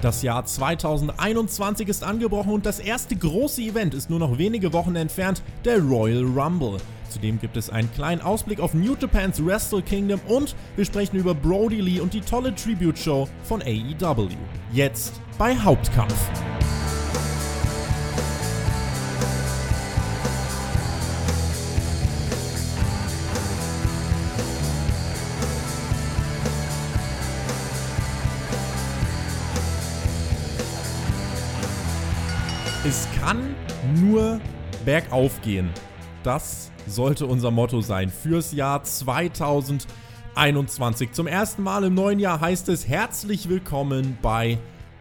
Das Jahr 2021 ist angebrochen und das erste große Event ist nur noch wenige Wochen entfernt, der Royal Rumble. Zudem gibt es einen kleinen Ausblick auf New Japans Wrestle Kingdom und wir sprechen über Brody Lee und die tolle Tribute-Show von AEW. Jetzt bei Hauptkampf. Nur bergauf gehen. Das sollte unser Motto sein fürs Jahr 2021. Zum ersten Mal im neuen Jahr heißt es herzlich willkommen bei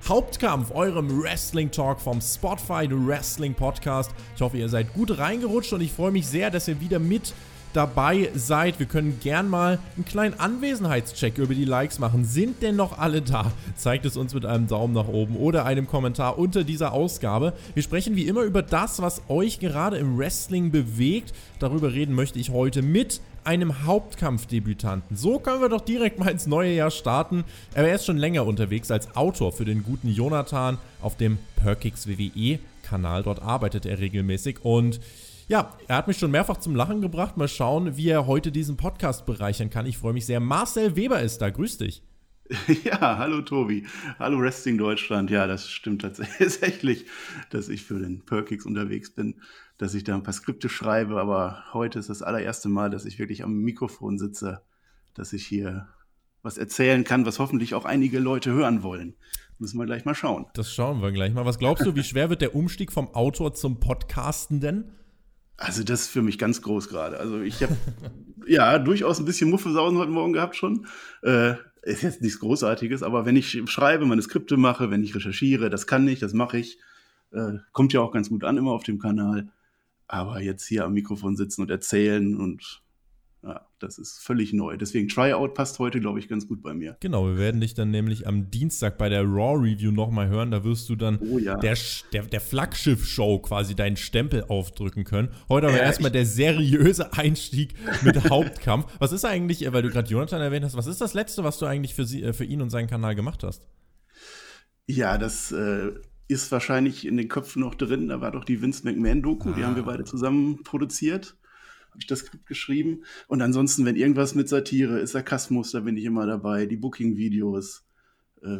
Hauptkampf, eurem Wrestling Talk vom Spotify Wrestling Podcast. Ich hoffe, ihr seid gut reingerutscht und ich freue mich sehr, dass ihr wieder mit dabei seid. Wir können gern mal einen kleinen Anwesenheitscheck über die Likes machen. Sind denn noch alle da? Zeigt es uns mit einem Daumen nach oben oder einem Kommentar unter dieser Ausgabe. Wir sprechen wie immer über das, was euch gerade im Wrestling bewegt. Darüber reden möchte ich heute mit einem Hauptkampfdebütanten. So können wir doch direkt mal ins neue Jahr starten. Er ist schon länger unterwegs als Autor für den guten Jonathan auf dem Perkix WWE Kanal. Dort arbeitet er regelmäßig und ja, er hat mich schon mehrfach zum Lachen gebracht. Mal schauen, wie er heute diesen Podcast bereichern kann. Ich freue mich sehr. Marcel Weber ist da. Grüß dich. Ja, hallo Tobi. Hallo Wrestling Deutschland. Ja, das stimmt tatsächlich, dass ich für den Perkix unterwegs bin, dass ich da ein paar Skripte schreibe. Aber heute ist das allererste Mal, dass ich wirklich am Mikrofon sitze, dass ich hier was erzählen kann, was hoffentlich auch einige Leute hören wollen. Müssen wir gleich mal schauen. Das schauen wir gleich mal. Was glaubst du, wie schwer wird der Umstieg vom Autor zum Podcasten denn? Also das ist für mich ganz groß gerade. Also ich habe ja durchaus ein bisschen Muffesausen heute Morgen gehabt schon. Äh, ist jetzt nichts Großartiges, aber wenn ich schreibe, meine Skripte mache, wenn ich recherchiere, das kann ich, das mache ich. Äh, kommt ja auch ganz gut an immer auf dem Kanal. Aber jetzt hier am Mikrofon sitzen und erzählen und ja, das ist völlig neu. Deswegen Tryout passt heute, glaube ich, ganz gut bei mir. Genau, wir werden dich dann nämlich am Dienstag bei der Raw Review nochmal hören. Da wirst du dann oh, ja. der, der, der Flaggschiff-Show quasi deinen Stempel aufdrücken können. Heute aber ja, erstmal der seriöse Einstieg mit Hauptkampf. Was ist eigentlich, weil du gerade Jonathan erwähnt hast, was ist das Letzte, was du eigentlich für, sie, äh, für ihn und seinen Kanal gemacht hast? Ja, das äh, ist wahrscheinlich in den Köpfen noch drin. Da war doch die Vince McMahon-Doku, ah. die haben wir beide zusammen produziert habe ich das Skript geschrieben. Und ansonsten, wenn irgendwas mit Satire ist, Sarkasmus, da bin ich immer dabei. Die Booking-Videos, äh,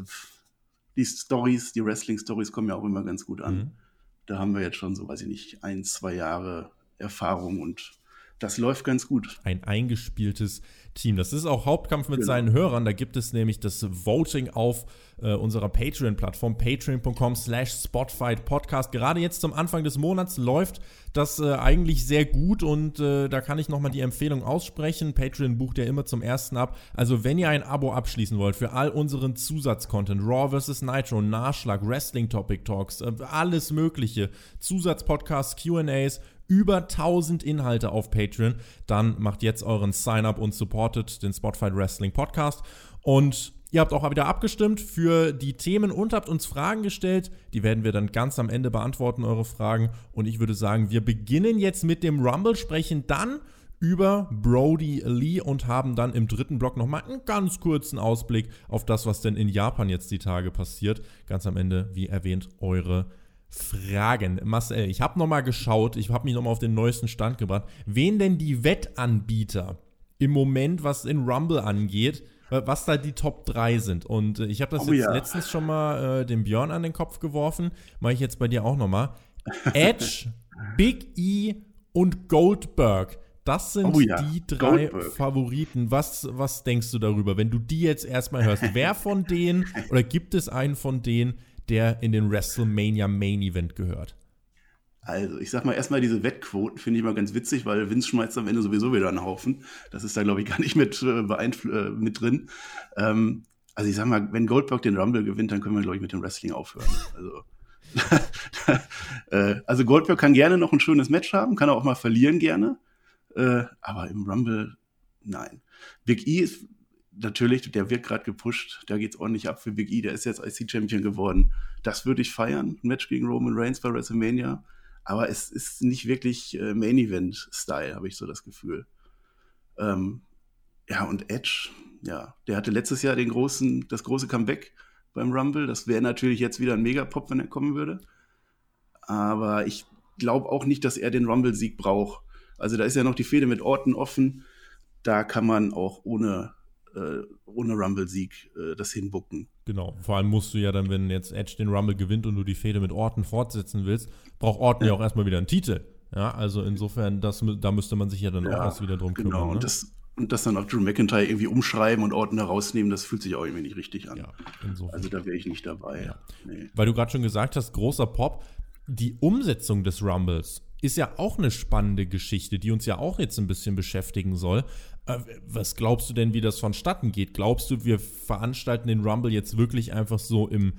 die Stories, die Wrestling-Stories kommen ja auch immer ganz gut an. Mhm. Da haben wir jetzt schon so, weiß ich nicht, ein, zwei Jahre Erfahrung und das läuft ganz gut. Ein eingespieltes Team. Das ist auch Hauptkampf mit genau. seinen Hörern. Da gibt es nämlich das Voting auf äh, unserer Patreon-Plattform, patreon.com slash Spotfight Podcast. Gerade jetzt zum Anfang des Monats läuft das äh, eigentlich sehr gut und äh, da kann ich nochmal die Empfehlung aussprechen. Patreon bucht ja immer zum ersten ab. Also wenn ihr ein Abo abschließen wollt für all unseren Zusatzcontent, Raw vs. Nitro, Nachschlag, Wrestling Topic Talks, äh, alles mögliche, Zusatzpodcasts, Q&As, über 1000 Inhalte auf Patreon, dann macht jetzt euren Sign-up und supportet den Spotify Wrestling Podcast. Und Ihr habt auch wieder abgestimmt für die Themen und habt uns Fragen gestellt. Die werden wir dann ganz am Ende beantworten, eure Fragen. Und ich würde sagen, wir beginnen jetzt mit dem Rumble, sprechen dann über Brody Lee und haben dann im dritten Block nochmal einen ganz kurzen Ausblick auf das, was denn in Japan jetzt die Tage passiert. Ganz am Ende, wie erwähnt, eure Fragen. Fragen. Marcel, ich habe nochmal geschaut, ich habe mich nochmal auf den neuesten Stand gebracht, wen denn die Wettanbieter im Moment, was in Rumble angeht, was da die Top 3 sind. Und äh, ich habe das oh, jetzt ja. letztens schon mal äh, dem Björn an den Kopf geworfen, mache ich jetzt bei dir auch nochmal. Edge, Big E und Goldberg. Das sind oh ja. die drei Goldberg. Favoriten. Was, was denkst du darüber, wenn du die jetzt erstmal hörst? Wer von denen oder gibt es einen von denen, der in den WrestleMania Main Event gehört? Also, ich sag mal, erstmal diese Wettquoten finde ich mal ganz witzig, weil Vince schmeißt am Ende sowieso wieder einen Haufen. Das ist da, glaube ich, gar nicht mit, äh, äh, mit drin. Ähm, also, ich sag mal, wenn Goldberg den Rumble gewinnt, dann können wir, glaube ich, mit dem Wrestling aufhören. Also, äh, also Goldberg kann gerne noch ein schönes Match haben, kann er auch mal verlieren gerne. Äh, aber im Rumble, nein. Big E ist natürlich, der wird gerade gepusht, da geht es ordentlich ab für Big E, der ist jetzt IC-Champion geworden. Das würde ich feiern, ein Match gegen Roman Reigns bei WrestleMania. Aber es ist nicht wirklich äh, Main-Event-Style, habe ich so das Gefühl. Ähm, ja, und Edge, ja, der hatte letztes Jahr den großen, das große Comeback beim Rumble. Das wäre natürlich jetzt wieder ein Megapop, wenn er kommen würde. Aber ich glaube auch nicht, dass er den Rumble-Sieg braucht. Also da ist ja noch die Fehde mit Orten offen. Da kann man auch ohne, äh, ohne Rumble-Sieg äh, das hinbucken. Genau, vor allem musst du ja dann, wenn jetzt Edge den Rumble gewinnt und du die Fehde mit Orten fortsetzen willst, braucht Orten ja. ja auch erstmal wieder einen Titel. Ja, also insofern, das, da müsste man sich ja dann ja, auch erst wieder drum genau. kümmern. Ne? Und, das, und das dann auch Drew McIntyre irgendwie umschreiben und Orten herausnehmen, das fühlt sich auch irgendwie nicht richtig an. Ja, also da wäre ich nicht dabei. Ja. Nee. Weil du gerade schon gesagt hast, großer Pop, die Umsetzung des Rumbles ist ja auch eine spannende Geschichte, die uns ja auch jetzt ein bisschen beschäftigen soll. Äh, was glaubst du denn, wie das vonstatten geht? Glaubst du, wir veranstalten den Rumble jetzt wirklich einfach so im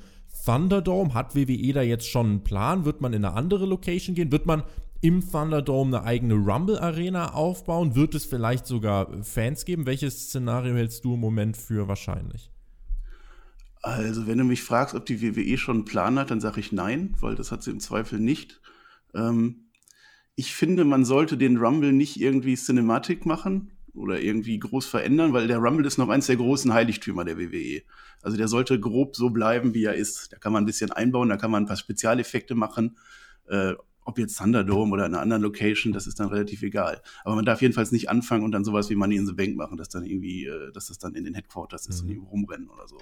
Thunderdome? Hat WWE da jetzt schon einen Plan? Wird man in eine andere Location gehen? Wird man im Thunderdome eine eigene Rumble-Arena aufbauen? Wird es vielleicht sogar Fans geben? Welches Szenario hältst du im Moment für wahrscheinlich? Also, wenn du mich fragst, ob die WWE schon einen Plan hat, dann sage ich nein, weil das hat sie im Zweifel nicht. Ähm, ich finde, man sollte den Rumble nicht irgendwie Cinematic machen oder irgendwie groß verändern, weil der Rumble ist noch eins der großen Heiligtümer der WWE. Also der sollte grob so bleiben, wie er ist. Da kann man ein bisschen einbauen, da kann man ein paar Spezialeffekte machen. Äh, ob jetzt Thunderdome oder in einer anderen Location, das ist dann relativ egal. Aber man darf jedenfalls nicht anfangen und dann sowas wie Money in the Bank machen, dass dann irgendwie, äh, dass das dann in den Headquarters ist mhm. und irgendwie rumrennen oder so.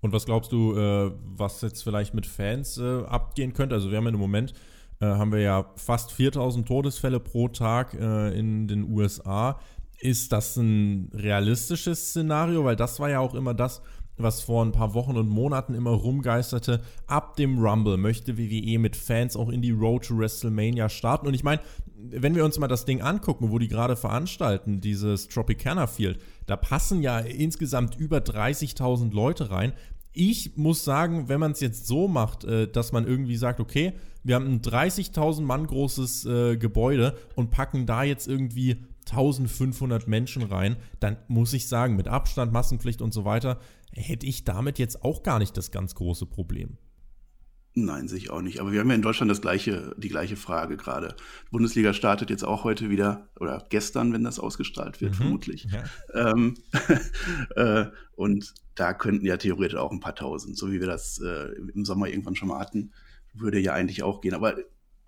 Und was glaubst du, äh, was jetzt vielleicht mit Fans äh, abgehen könnte? Also wir haben ja im Moment äh, haben wir ja fast 4000 Todesfälle pro Tag äh, in den USA. Ist das ein realistisches Szenario? Weil das war ja auch immer das, was vor ein paar Wochen und Monaten immer rumgeisterte. Ab dem Rumble möchte WWE mit Fans auch in die Road to WrestleMania starten. Und ich meine, wenn wir uns mal das Ding angucken, wo die gerade veranstalten, dieses Tropicana Field, da passen ja insgesamt über 30.000 Leute rein. Ich muss sagen, wenn man es jetzt so macht, äh, dass man irgendwie sagt, okay, wir haben ein 30.000 Mann großes äh, Gebäude und packen da jetzt irgendwie 1500 Menschen rein, dann muss ich sagen, mit Abstand, Massenpflicht und so weiter, hätte ich damit jetzt auch gar nicht das ganz große Problem. Nein, sehe ich auch nicht. Aber wir haben ja in Deutschland das gleiche, die gleiche Frage gerade. Die Bundesliga startet jetzt auch heute wieder, oder gestern, wenn das ausgestrahlt wird, mhm, vermutlich. Ja. Ähm, äh, und da könnten ja theoretisch auch ein paar tausend, so wie wir das äh, im Sommer irgendwann schon mal hatten, würde ja eigentlich auch gehen. Aber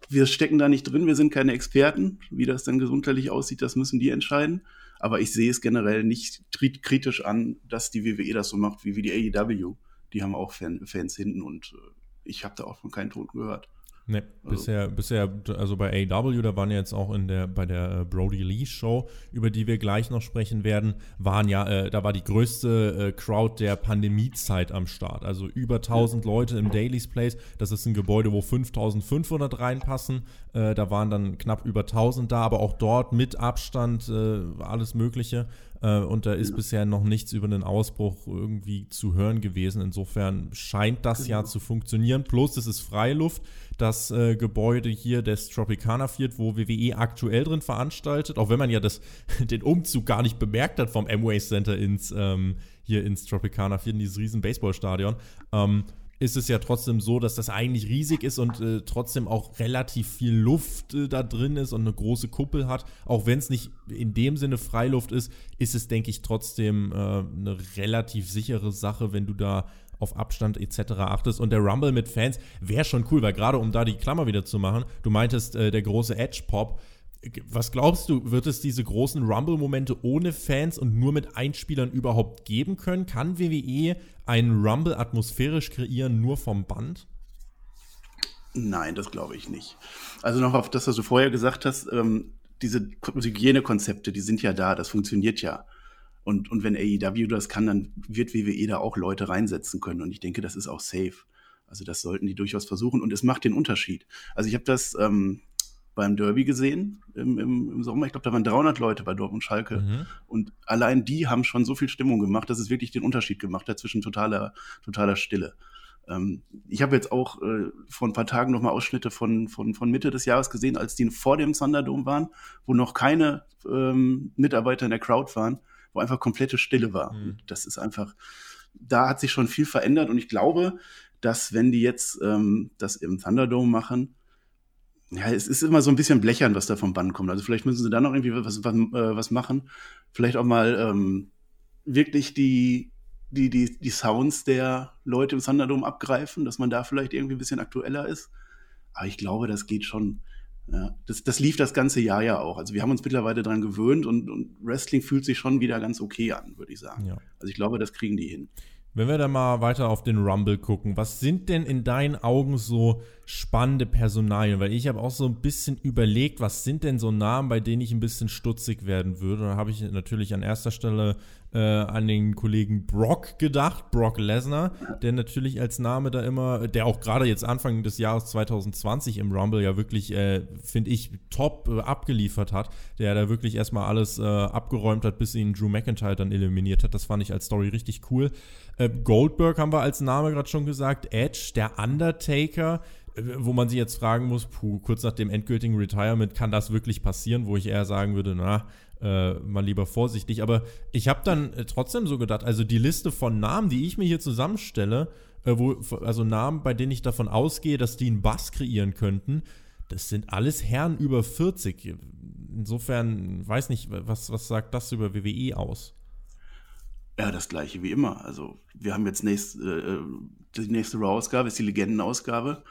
wir stecken da nicht drin, wir sind keine Experten. Wie das denn gesundheitlich aussieht, das müssen die entscheiden. Aber ich sehe es generell nicht kritisch an, dass die WWE das so macht wie, wie die AEW. Die haben auch Fan, Fans hinten und äh, ich habe da auch von keinen Toten gehört. Ne, also. bisher, bisher, also bei AW, da waren ja jetzt auch in der, bei der äh, Brody Lee Show, über die wir gleich noch sprechen werden, waren ja, äh, da war die größte äh, Crowd der Pandemiezeit am Start. Also über 1000 ja. Leute im Daily's Place. Das ist ein Gebäude, wo 5500 reinpassen. Äh, da waren dann knapp über 1000 da, aber auch dort mit Abstand äh, alles Mögliche. Äh, und da ist ja. bisher noch nichts über einen Ausbruch irgendwie zu hören gewesen. Insofern scheint das genau. ja zu funktionieren. Plus, es ist Freiluft. Das äh, Gebäude hier des Tropicana Field, wo WWE aktuell drin veranstaltet, auch wenn man ja das, den Umzug gar nicht bemerkt hat vom Amway Center ins, ähm, hier ins Tropicana Field, in dieses riesen Baseballstadion. Ähm, ist es ja trotzdem so, dass das eigentlich riesig ist und äh, trotzdem auch relativ viel Luft äh, da drin ist und eine große Kuppel hat. Auch wenn es nicht in dem Sinne Freiluft ist, ist es, denke ich, trotzdem äh, eine relativ sichere Sache, wenn du da auf Abstand etc. achtest. Und der Rumble mit Fans wäre schon cool, weil gerade um da die Klammer wieder zu machen, du meintest, äh, der große Edge-Pop, was glaubst du, wird es diese großen Rumble-Momente ohne Fans und nur mit Einspielern überhaupt geben können? Kann WWE einen Rumble atmosphärisch kreieren, nur vom Band? Nein, das glaube ich nicht. Also noch auf das, was du vorher gesagt hast, ähm, diese Hygienekonzepte, die sind ja da, das funktioniert ja. Und, und wenn AEW das kann, dann wird WWE da auch Leute reinsetzen können. Und ich denke, das ist auch safe. Also das sollten die durchaus versuchen. Und es macht den Unterschied. Also ich habe das ähm, beim Derby gesehen im, im, im Sommer. Ich glaube, da waren 300 Leute bei Dortmund Schalke. Mhm. Und allein die haben schon so viel Stimmung gemacht, dass es wirklich den Unterschied gemacht hat zwischen totaler, totaler Stille. Ähm, ich habe jetzt auch äh, vor ein paar Tagen nochmal Ausschnitte von, von, von Mitte des Jahres gesehen, als die vor dem Thunderdome waren, wo noch keine ähm, Mitarbeiter in der Crowd waren, wo einfach komplette Stille war. Mhm. Das ist einfach, da hat sich schon viel verändert und ich glaube, dass wenn die jetzt ähm, das im Thunderdome machen, ja, es ist immer so ein bisschen blechern, was da vom Band kommt. Also vielleicht müssen sie da noch irgendwie was, was, äh, was machen. Vielleicht auch mal ähm, wirklich die die, die, die Sounds der Leute im Thunderdome abgreifen, dass man da vielleicht irgendwie ein bisschen aktueller ist. Aber ich glaube, das geht schon. Ja, das, das lief das ganze Jahr ja auch. Also wir haben uns mittlerweile daran gewöhnt und, und Wrestling fühlt sich schon wieder ganz okay an, würde ich sagen. Ja. Also ich glaube, das kriegen die hin. Wenn wir dann mal weiter auf den Rumble gucken, was sind denn in deinen Augen so spannende Personalien? Weil ich habe auch so ein bisschen überlegt, was sind denn so Namen, bei denen ich ein bisschen stutzig werden würde? Da habe ich natürlich an erster Stelle äh, an den Kollegen Brock gedacht, Brock Lesnar, der natürlich als Name da immer, der auch gerade jetzt Anfang des Jahres 2020 im Rumble ja wirklich, äh, finde ich, top äh, abgeliefert hat, der da wirklich erstmal alles äh, abgeräumt hat, bis ihn Drew McIntyre dann eliminiert hat. Das fand ich als Story richtig cool. Äh, Goldberg haben wir als Name gerade schon gesagt, Edge, der Undertaker, äh, wo man sich jetzt fragen muss, puh, kurz nach dem endgültigen Retirement kann das wirklich passieren, wo ich eher sagen würde, na, äh, mal lieber vorsichtig. Aber ich habe dann äh, trotzdem so gedacht, also die Liste von Namen, die ich mir hier zusammenstelle, äh, wo, also Namen, bei denen ich davon ausgehe, dass die einen Bass kreieren könnten, das sind alles Herren über 40. Insofern, weiß nicht, was, was sagt das über WWE aus? Ja, das gleiche wie immer. Also, wir haben jetzt nächst, äh, die nächste Raw-Ausgabe, ist die Legendenausgabe.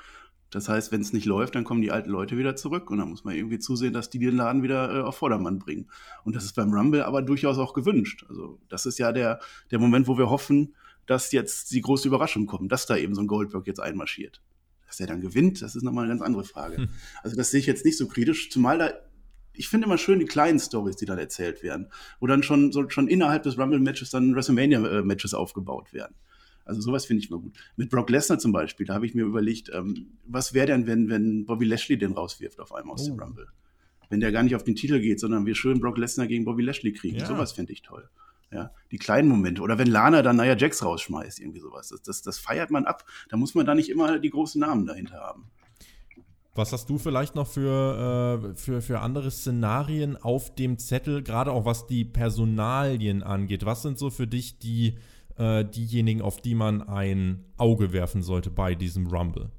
Das heißt, wenn es nicht läuft, dann kommen die alten Leute wieder zurück und dann muss man irgendwie zusehen, dass die den Laden wieder äh, auf Vordermann bringen. Und das ist beim Rumble aber durchaus auch gewünscht. Also das ist ja der, der Moment, wo wir hoffen, dass jetzt die große Überraschung kommt, dass da eben so ein Goldberg jetzt einmarschiert. Dass er dann gewinnt, das ist nochmal eine ganz andere Frage. Hm. Also das sehe ich jetzt nicht so kritisch, zumal da ich finde immer schön die kleinen Stories, die dann erzählt werden, wo dann schon, so, schon innerhalb des Rumble-Matches dann WrestleMania-Matches aufgebaut werden. Also sowas finde ich mal gut. Mit Brock Lesnar zum Beispiel, da habe ich mir überlegt, ähm, was wäre denn, wenn, wenn Bobby Lashley den rauswirft auf einmal aus oh. dem Rumble? Wenn der gar nicht auf den Titel geht, sondern wir schön Brock Lesnar gegen Bobby Lashley kriegen. Ja. Sowas finde ich toll. Ja, die kleinen Momente. Oder wenn Lana dann Nia Jax rausschmeißt, irgendwie sowas. Das, das, das feiert man ab. Da muss man da nicht immer die großen Namen dahinter haben. Was hast du vielleicht noch für, äh, für, für andere Szenarien auf dem Zettel, gerade auch was die Personalien angeht? Was sind so für dich die äh, diejenigen, auf die man ein Auge werfen sollte bei diesem Rumble?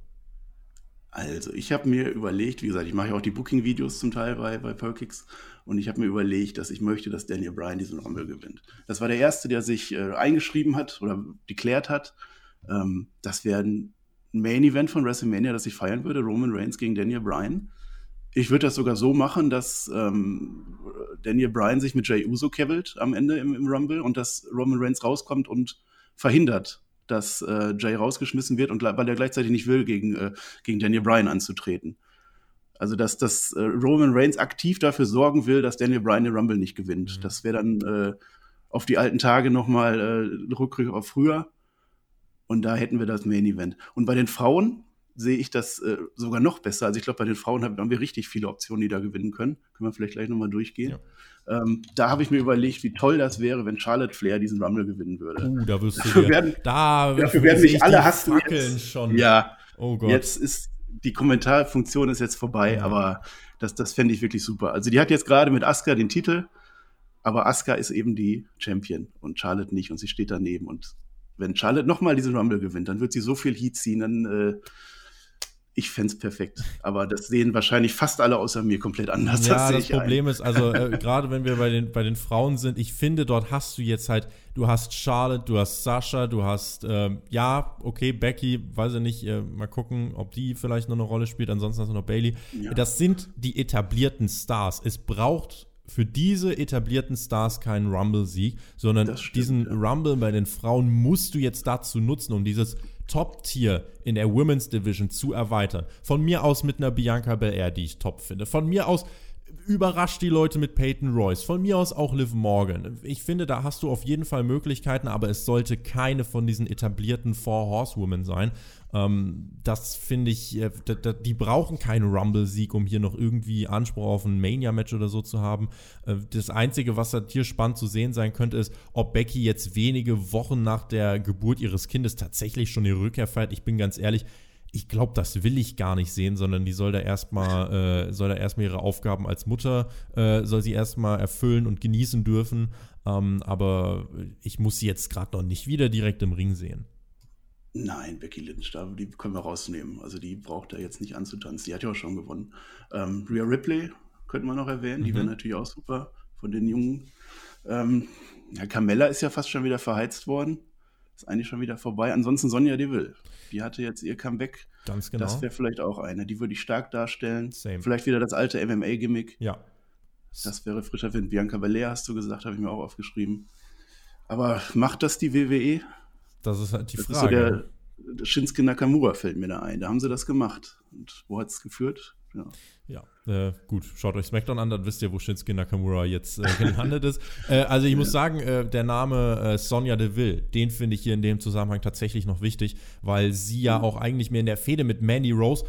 Also, ich habe mir überlegt, wie gesagt, ich mache ja auch die Booking-Videos zum Teil bei, bei Perkix und ich habe mir überlegt, dass ich möchte, dass Daniel Bryan diesen Rumble gewinnt. Das war der Erste, der sich äh, eingeschrieben hat oder deklärt hat. Ähm, das wäre ein Main-Event von WrestleMania, das ich feiern würde, Roman Reigns gegen Daniel Bryan. Ich würde das sogar so machen, dass ähm, Daniel Bryan sich mit Jay Uso kebbelt am Ende im, im, Rumble und dass Roman Reigns rauskommt und verhindert, dass äh, Jay rausgeschmissen wird und weil er gleichzeitig nicht will, gegen, äh, gegen Daniel Bryan anzutreten. Also, dass, dass äh, Roman Reigns aktiv dafür sorgen will, dass Daniel Bryan den Rumble nicht gewinnt. Mhm. Das wäre dann äh, auf die alten Tage nochmal äh, Rückgriff auf früher. Und da hätten wir das Main Event. Und bei den Frauen sehe ich das äh, sogar noch besser. Also ich glaube, bei den Frauen haben, wir richtig viele Optionen, die da gewinnen können. Können wir vielleicht gleich nochmal durchgehen. Ja. Ähm, da habe ich mir überlegt, wie toll das wäre, wenn Charlotte Flair diesen Rumble gewinnen würde. Uh, da wirst du dafür werden, da dafür werden mich alle hassen. Jetzt. Schon. Ja, oh Gott. jetzt ist die Kommentarfunktion ist jetzt vorbei, ja. aber das, das fände ich wirklich super. Also die hat jetzt gerade mit Asuka den Titel, aber Asuka ist eben die Champion und Charlotte nicht und sie steht daneben und wenn Charlotte nochmal diesen Rumble gewinnt, dann wird sie so viel Heat ziehen, dann äh, ich fände es perfekt. Aber das sehen wahrscheinlich fast alle außer mir komplett anders. Ja, das, das Problem ein. ist, also äh, gerade wenn wir bei den, bei den Frauen sind, ich finde, dort hast du jetzt halt, du hast Charlotte, du hast Sascha, du hast, äh, ja, okay, Becky, weiß ich nicht, äh, mal gucken, ob die vielleicht noch eine Rolle spielt, ansonsten hast du noch Bailey. Ja. Das sind die etablierten Stars. Es braucht für diese etablierten Stars keinen Rumble-Sieg, sondern stimmt, diesen ja. Rumble bei den Frauen musst du jetzt dazu nutzen, um dieses Top-Tier in der Women's Division zu erweitern. Von mir aus mit einer Bianca Belair, die ich top finde. Von mir aus überrascht die Leute mit Peyton Royce. Von mir aus auch Liv Morgan. Ich finde, da hast du auf jeden Fall Möglichkeiten, aber es sollte keine von diesen etablierten Four Horsewomen sein. Ähm, das finde ich, äh, die brauchen keinen Rumble-Sieg, um hier noch irgendwie Anspruch auf ein Mania-Match oder so zu haben. Äh, das Einzige, was halt hier spannend zu sehen sein könnte, ist, ob Becky jetzt wenige Wochen nach der Geburt ihres Kindes tatsächlich schon ihre Rückkehr feiert. Ich bin ganz ehrlich, ich glaube, das will ich gar nicht sehen, sondern die soll da erstmal, äh, soll da erstmal ihre Aufgaben als Mutter, äh, soll sie erstmal erfüllen und genießen dürfen. Ähm, aber ich muss sie jetzt gerade noch nicht wieder direkt im Ring sehen. Nein, Becky Lynch, da, die können wir rausnehmen. Also die braucht er jetzt nicht anzutanzen. Die hat ja auch schon gewonnen. Ähm, Rhea Ripley könnte man noch erwähnen. Die mhm. wäre natürlich auch super von den Jungen. Ähm, ja, Carmella ist ja fast schon wieder verheizt worden. Ist eigentlich schon wieder vorbei. Ansonsten Sonja Deville. Die hatte jetzt ihr Comeback. Ganz genau. Das wäre vielleicht auch eine. Die würde ich stark darstellen. Same. Vielleicht wieder das alte MMA-Gimmick. Ja. Das wäre frischer Wind. Bianca Belair hast du gesagt, habe ich mir auch aufgeschrieben. Aber macht das die WWE? Das ist halt die Das Frage. ist so der, der Shinsuke Nakamura fällt mir da ein. Da haben sie das gemacht. Und wo hat es geführt? Ja. Ja, äh, gut, schaut euch SmackDown an, dann wisst ihr, wo Shinsuke Nakamura jetzt äh, gelandet ist. Äh, also ich muss sagen, äh, der Name äh, Sonja Deville, den finde ich hier in dem Zusammenhang tatsächlich noch wichtig, weil sie ja auch eigentlich mir in der Fehde mit Mandy Rose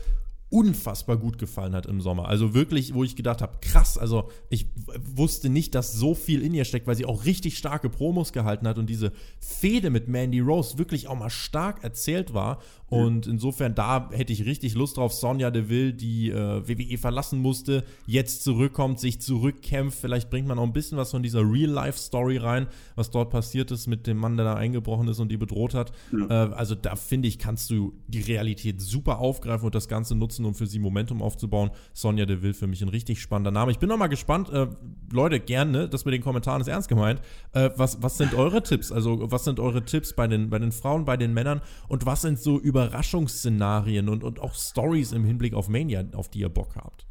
unfassbar gut gefallen hat im Sommer. Also wirklich, wo ich gedacht habe, krass, also ich wusste nicht, dass so viel in ihr steckt, weil sie auch richtig starke Promos gehalten hat und diese Fehde mit Mandy Rose wirklich auch mal stark erzählt war. Und insofern, da hätte ich richtig Lust drauf. Sonja Deville, die äh, WWE verlassen musste, jetzt zurückkommt, sich zurückkämpft. Vielleicht bringt man auch ein bisschen was von dieser Real-Life-Story rein, was dort passiert ist mit dem Mann, der da eingebrochen ist und die bedroht hat. Ja. Äh, also da finde ich, kannst du die Realität super aufgreifen und das Ganze nutzen, um für sie Momentum aufzubauen. Sonja Deville für mich ein richtig spannender Name. Ich bin noch mal gespannt, äh, Leute, gerne, das mit den Kommentaren ist ernst gemeint. Äh, was, was sind eure Tipps? Also was sind eure Tipps bei den, bei den Frauen, bei den Männern und was sind so Überraschungsszenarien und, und auch Stories im Hinblick auf Mania, auf die ihr Bock habt?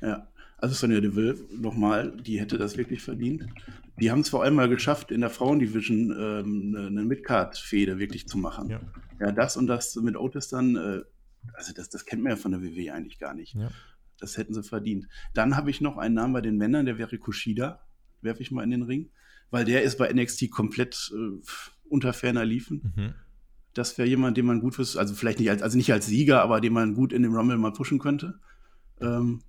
Ja, also Sonja Deville, nochmal, die hätte das wirklich verdient. Die haben es vor allem mal geschafft, in der Frauendivision ähm, eine, eine Midcard-Fehde wirklich zu machen. Ja. Ja. das und das mit Otis dann, äh, also das, das kennt man ja von der WWE eigentlich gar nicht. Ja. Das hätten sie verdient. Dann habe ich noch einen Namen bei den Männern, der wäre Kushida, werfe ich mal in den Ring, weil der ist bei NXT komplett äh, unter ferner Liefen. Mhm. Das wäre jemand, den man gut fürs, also vielleicht nicht als, also nicht als Sieger, aber den man gut in dem Rumble mal pushen könnte. Ähm,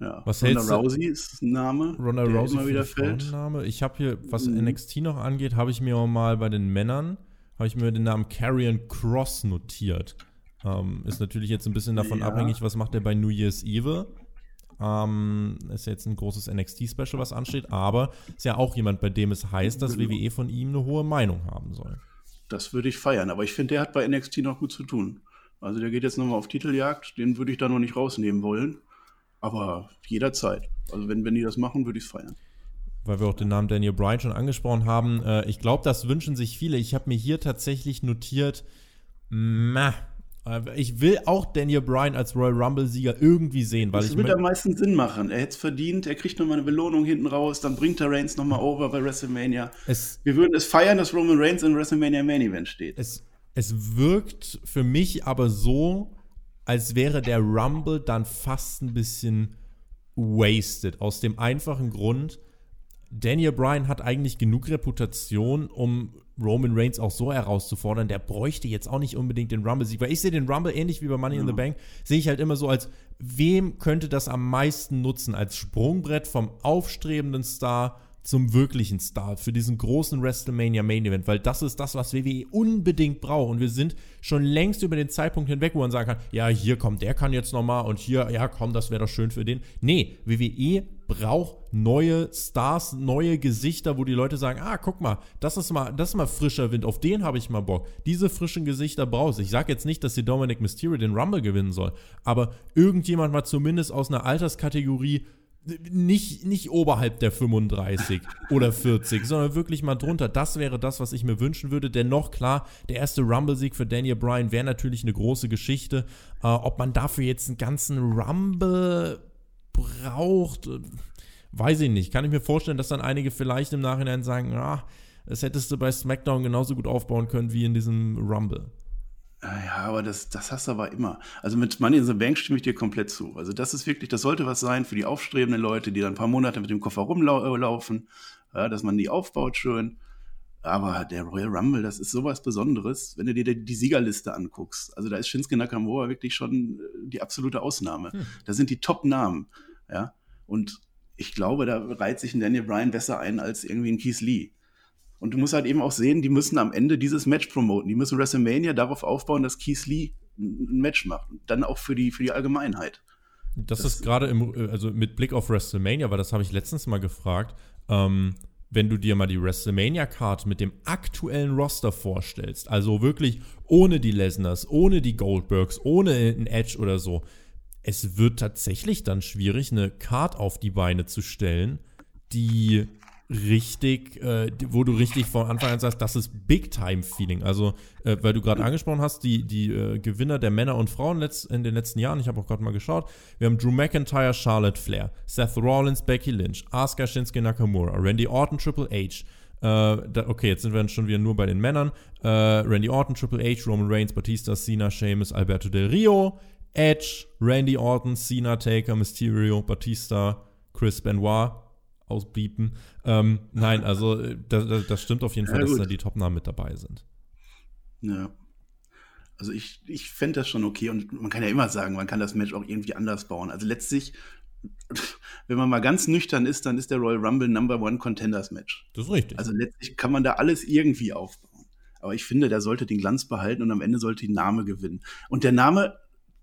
ja. Was Ronda Rousey ist ein Name, Ronda der Rousey immer wieder fällt. Frauenname. Ich habe hier, was Mhm. NXT noch angeht, habe ich mir mal bei den Männern, habe ich mir den Namen Karrion Cross notiert. Ähm, ist natürlich jetzt ein bisschen davon Ja. abhängig, was macht er bei New Year's Eve. Ähm, ist jetzt ein großes NXT-Special, was ansteht, aber ist ja auch jemand, bei dem es heißt, dass Genau. WWE von ihm eine hohe Meinung haben soll. Das würde ich feiern, aber ich finde, der hat bei NXT noch gut zu tun. Also der geht jetzt nochmal auf Titeljagd, den würde ich da noch nicht rausnehmen wollen. Aber jederzeit. Also wenn, wenn die das machen, würde ich es feiern. weil wir auch den Namen Daniel Bryan schon angesprochen haben. Äh, ich glaube, das wünschen sich viele. Ich habe mir hier tatsächlich notiert, meh, ich will auch Daniel Bryan als Royal Rumble-Sieger irgendwie sehen, weil Das ich wird mö- am meisten Sinn machen. Er hätte es verdient, er kriegt nochmal eine Belohnung hinten raus, dann bringt er Reigns nochmal over bei WrestleMania. es, Wir würden es feiern, dass Roman Reigns in WrestleMania Main Event steht. es, es wirkt für mich aber so, als wäre der Rumble dann fast ein bisschen wasted. Aus dem einfachen Grund, Daniel Bryan hat eigentlich genug Reputation, um Roman Reigns auch so herauszufordern. Der bräuchte jetzt auch nicht unbedingt den Rumble-Sieg, weil ich sehe den Rumble ähnlich wie bei Money in the Bank, sehe ich halt immer so als, wem könnte das am meisten nutzen? Als Sprungbrett vom aufstrebenden Star zum wirklichen Star für diesen großen WrestleMania Main Event, weil das ist das, was WWE unbedingt braucht und wir sind schon längst über den Zeitpunkt hinweg, wo man sagen kann, ja, hier kommt, der kann jetzt nochmal und hier, ja, komm, das wäre doch schön für den. Nee, WWE braucht neue Stars, neue Gesichter, wo die Leute sagen, ah, guck mal, das ist mal, das ist mal frischer Wind, auf den habe ich mal Bock. Diese frischen Gesichter brauchst Ich sage jetzt nicht, dass die Dominic Mysterio den Rumble gewinnen soll, aber irgendjemand mal zumindest aus einer Alterskategorie nicht, nicht oberhalb der 35 oder 40, sondern wirklich mal drunter. Das wäre das, was ich mir wünschen würde. Dennoch, klar, der erste Rumble-Sieg für Daniel Bryan wäre natürlich eine große Geschichte. Äh, ob man dafür jetzt einen ganzen Rumble braucht, äh, weiß ich nicht. Kann ich mir vorstellen, dass dann einige vielleicht im Nachhinein sagen, ah, das hättest du bei SmackDown genauso gut aufbauen können wie in diesem Rumble. Ja, aber das, das hast du aber immer. Also mit Money in the Bank stimme ich dir komplett zu. Also das ist wirklich, das sollte was sein für die aufstrebenden Leute, die dann ein paar Monate mit dem Koffer rumlaufen, ja, dass man die aufbaut schön. Aber der Royal Rumble, das ist sowas Besonderes, wenn du dir die, Siegerliste anguckst. Also da ist Shinsuke Nakamura wirklich schon äh, die absolute Ausnahme. Da sind die Top-Namen, ja. Und ich glaube, da reiht sich ein Daniel Bryan besser ein als irgendwie ein Keith Lee. Und du musst halt eben auch sehen, die müssen am Ende dieses Match promoten. Die müssen WrestleMania darauf aufbauen, dass Keith Lee ein Match macht. Und dann auch für die, für die Allgemeinheit. Das, Das- ist gerade im, äh, also mit Blick auf WrestleMania, weil das habe ich letztens mal gefragt, ähm, wenn du dir mal die WrestleMania-Card mit dem aktuellen Roster vorstellst, also wirklich ohne die Lesners, ohne die Goldbergs, ohne einen Edge oder so, es wird tatsächlich dann schwierig, eine Card auf die Beine zu stellen, die richtig, äh, wo du richtig von Anfang an sagst, das ist Big-Time-Feeling. Also, äh, weil du gerade angesprochen hast, die, die äh, Gewinner der Männer und Frauen in den letzten Jahren, ich habe auch gerade mal geschaut, wir haben Drew McIntyre, Charlotte Flair, Seth Rollins, Becky Lynch, Asuka Shinsuke Nakamura, Randy Orton, Triple H, äh, okay, jetzt sind wir schon wieder nur bei den Männern. Äh, Randy Orton, Triple H, Roman Reigns, Batista, Cena, Sheamus, Alberto Del Rio, Edge, Randy Orton, Cena, Taker, Mysterio, Batista, Chris Benoit ausblieben. Ähm, nein, also äh, das, das, stimmt auf jeden Fall, ja, dass da die Topnamen mit dabei sind. Ja. Also ich, ich fände das schon okay und man kann ja immer sagen, man kann das Match auch irgendwie anders bauen. Also letztlich wenn man mal ganz nüchtern ist, dann ist der Royal Rumble Number One Contenders Match. Das ist richtig. Also letztlich kann man da alles irgendwie aufbauen. Aber ich finde, der sollte den Glanz behalten und am Ende sollte die Name gewinnen. Und der Name,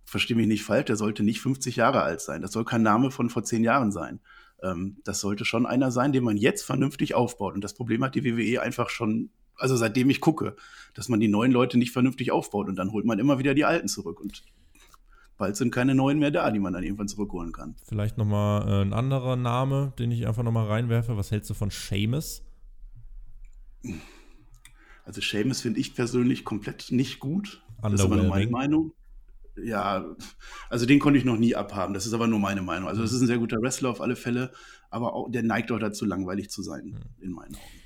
verstehe mich nicht falsch, der sollte nicht 50 Jahre alt sein. Das soll kein Name von vor zehn Jahren sein. Ähm, das sollte schon einer sein, den man jetzt vernünftig aufbaut. Und das Problem hat die WWE einfach schon, also seitdem ich gucke, dass man die neuen Leute nicht vernünftig aufbaut und dann holt man immer wieder die alten zurück. Und bald sind keine neuen mehr da, die man dann irgendwann zurückholen kann. Vielleicht nochmal äh, ein anderer Name, den ich einfach nochmal reinwerfe. Was hältst du von Seamus? Also Seamus finde ich persönlich komplett nicht gut. Das ist aber nur meine Meinung. Ja, also den konnte ich noch nie abhaben. Das ist aber nur meine Meinung. Also das ist ein sehr guter Wrestler auf alle Fälle, aber auch, der neigt auch dazu, langweilig zu sein, mhm. in meinen Augen.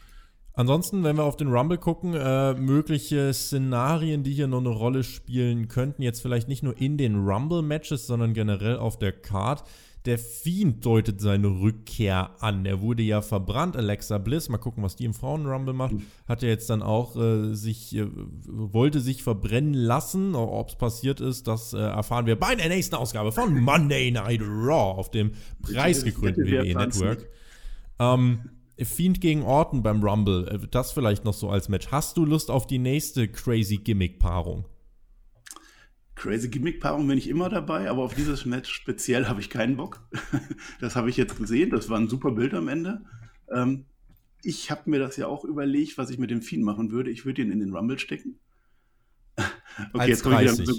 Ansonsten, wenn wir auf den Rumble gucken, äh, mögliche Szenarien, die hier noch eine Rolle spielen könnten, jetzt vielleicht nicht nur in den Rumble-Matches, sondern generell auf der Card. Der Fiend deutet seine Rückkehr an. Er wurde ja verbrannt. Alexa Bliss, mal gucken, was die im Frauen-Rumble macht, hat ja jetzt dann auch äh, sich, äh, wollte sich verbrennen lassen. Ob es passiert ist, das äh, erfahren wir bei der nächsten Ausgabe von Monday Night Raw auf dem preisgekrönten WWE Network. Ähm, Fiend gegen Orton beim Rumble, äh, das vielleicht noch so als Match. Hast du Lust auf die nächste Crazy Gimmick-Paarung? Crazy Gimmick-Paarung bin ich immer dabei, aber auf dieses Match speziell habe ich keinen Bock. das habe ich jetzt gesehen, das war ein super Bild am Ende. Ähm, ich habe mir das ja auch überlegt, was ich mit dem Fiend machen würde. Ich würde ihn in den Rumble stecken. okay, als jetzt komme ich wieder